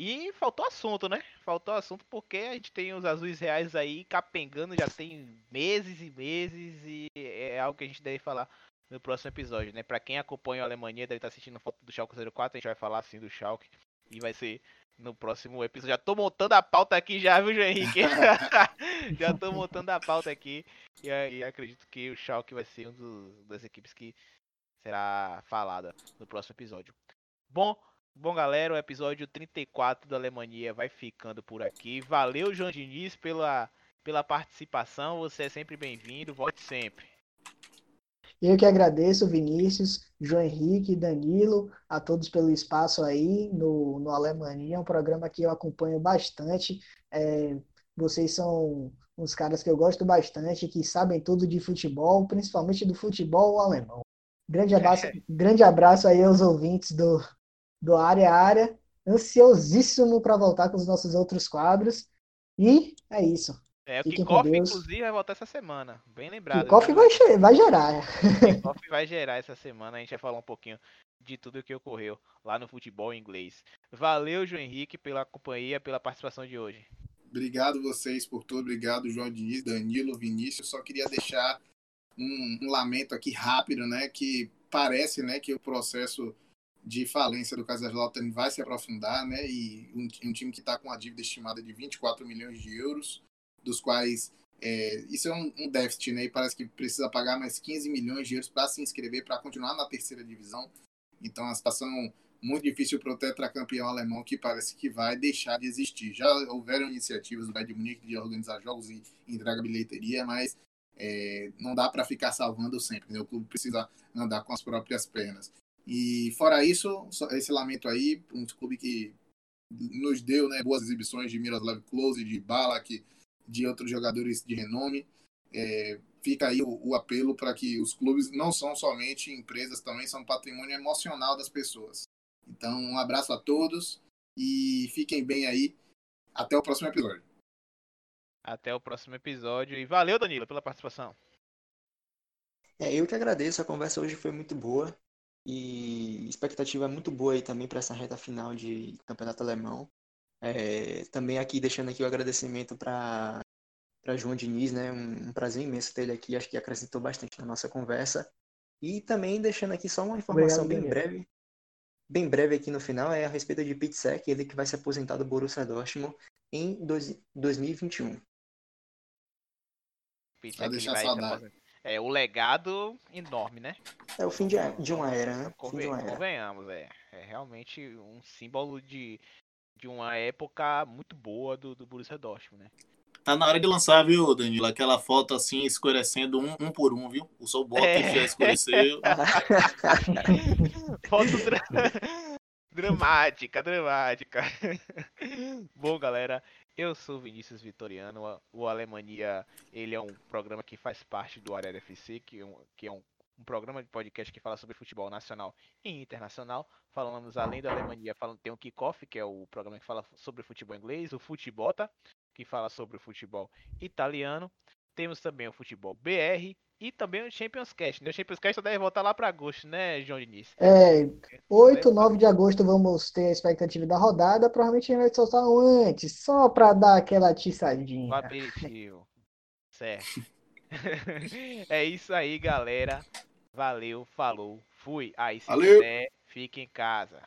E faltou assunto, né? Faltou assunto porque a gente tem os azuis reais aí capengando já tem meses e meses e é algo que a gente deve falar no próximo episódio, né? Pra quem acompanha a Alemanha, deve estar tá assistindo foto do Schalke 04, a gente vai falar assim do Schalke e vai ser no próximo episódio. Já tô montando a pauta aqui já, viu, João Henrique? já tô montando a pauta aqui e, e acredito que o Schalke vai ser um das equipes que será falada no próximo episódio. Bom, Bom, galera, o episódio 34 da Alemanha vai ficando por aqui. Valeu, João Diniz, pela, pela participação. Você é sempre bem-vindo. Volte sempre. Eu que agradeço, Vinícius, João Henrique, Danilo, a todos pelo espaço aí no, no Alemanha. É um programa que eu acompanho bastante. É, vocês são uns caras que eu gosto bastante, que sabem tudo de futebol, principalmente do futebol alemão. Grande abraço, é. grande abraço aí aos ouvintes do, do Área a Área. Ansiosíssimo para voltar com os nossos outros quadros. E é isso. É, o Kickoff, inclusive, vai voltar essa semana. Bem lembrado. Kickoff vai, vai gerar. Kickoff vai gerar essa semana. A gente vai falar um pouquinho de tudo o que ocorreu lá no futebol inglês. Valeu, João Henrique, pela companhia, pela participação de hoje. Obrigado vocês por tudo. Obrigado, João Diniz, Danilo, Vinícius. Só queria deixar um, um lamento aqui rápido, né? Que parece né, que o processo de falência do Kaiserslautern vai se aprofundar, né? E um, um time que está com a dívida estimada de 24 milhões de euros, dos quais é, isso é um, um, déficit, né? E parece que precisa pagar mais 15 milhões de euros para se inscrever, para continuar na terceira divisão. Então, a situação muito difícil para o tetracampeão alemão que parece que vai deixar de existir. Já houveram iniciativas do Bayern Munique de organizar jogos e entregar bilheteria, mas é, não dá para ficar salvando sempre. Né? O clube precisa andar com as próprias pernas. E fora isso, esse lamento aí, um clube que nos deu né, boas exibições de Miroslav Klose, de Balak, de outros jogadores de renome. É, fica aí o, o apelo para que os clubes não são somente empresas, também são patrimônio emocional das pessoas. Então, um abraço a todos e fiquem bem aí. Até o próximo episódio. Até o próximo episódio. E valeu, Danilo, pela participação. É, eu que agradeço. A conversa hoje foi muito boa. E expectativa é muito boa aí também para essa reta final de campeonato alemão. É, também aqui deixando aqui o agradecimento para para João Diniz, né? Um, um, prazer imenso ter ele aqui, acho que acrescentou bastante na nossa conversa. E também deixando aqui só uma informação Obrigado, bem breve, bem breve aqui no final, é a respeito de Pete Sek, ele que vai se aposentar do Borussia Dortmund em dois, 2021. Pete vai deixar saudade é o legado enorme, né? É o fim de, de uma era, né? Conven, de uma era. Convenhamos, é. É realmente um símbolo de, de uma época muito boa do, do Borussia Dortmund, né? Tá na hora de lançar, viu, Danilo? Aquela foto assim, escurecendo um, um por um, viu? O sol bota é. já escureceu. foto dra... dramática, dramática. Bom, galera, eu sou Vinícius Vitoriano, o Alemania, ele é um programa que faz parte do Área FC, que é, um, que é um, um, programa de podcast que fala sobre futebol nacional e internacional. Falamos além da Alemanha, falando, tem o Kickoff, que é o programa que fala sobre futebol inglês, o Futebota, que fala sobre o futebol italiano. Temos também o futebol BR e também o Champions Cast. Né? O Champions Cast só deve voltar lá para agosto, né, João Diniz? É, 8, 9 de agosto vamos ter a expectativa da rodada. Provavelmente a gente vai soltar um antes, só para dar aquela atiçadinha. O aperitivo. certo. é isso aí, galera. Valeu, falou, fui. Aí se Valeu. puder, fique em casa.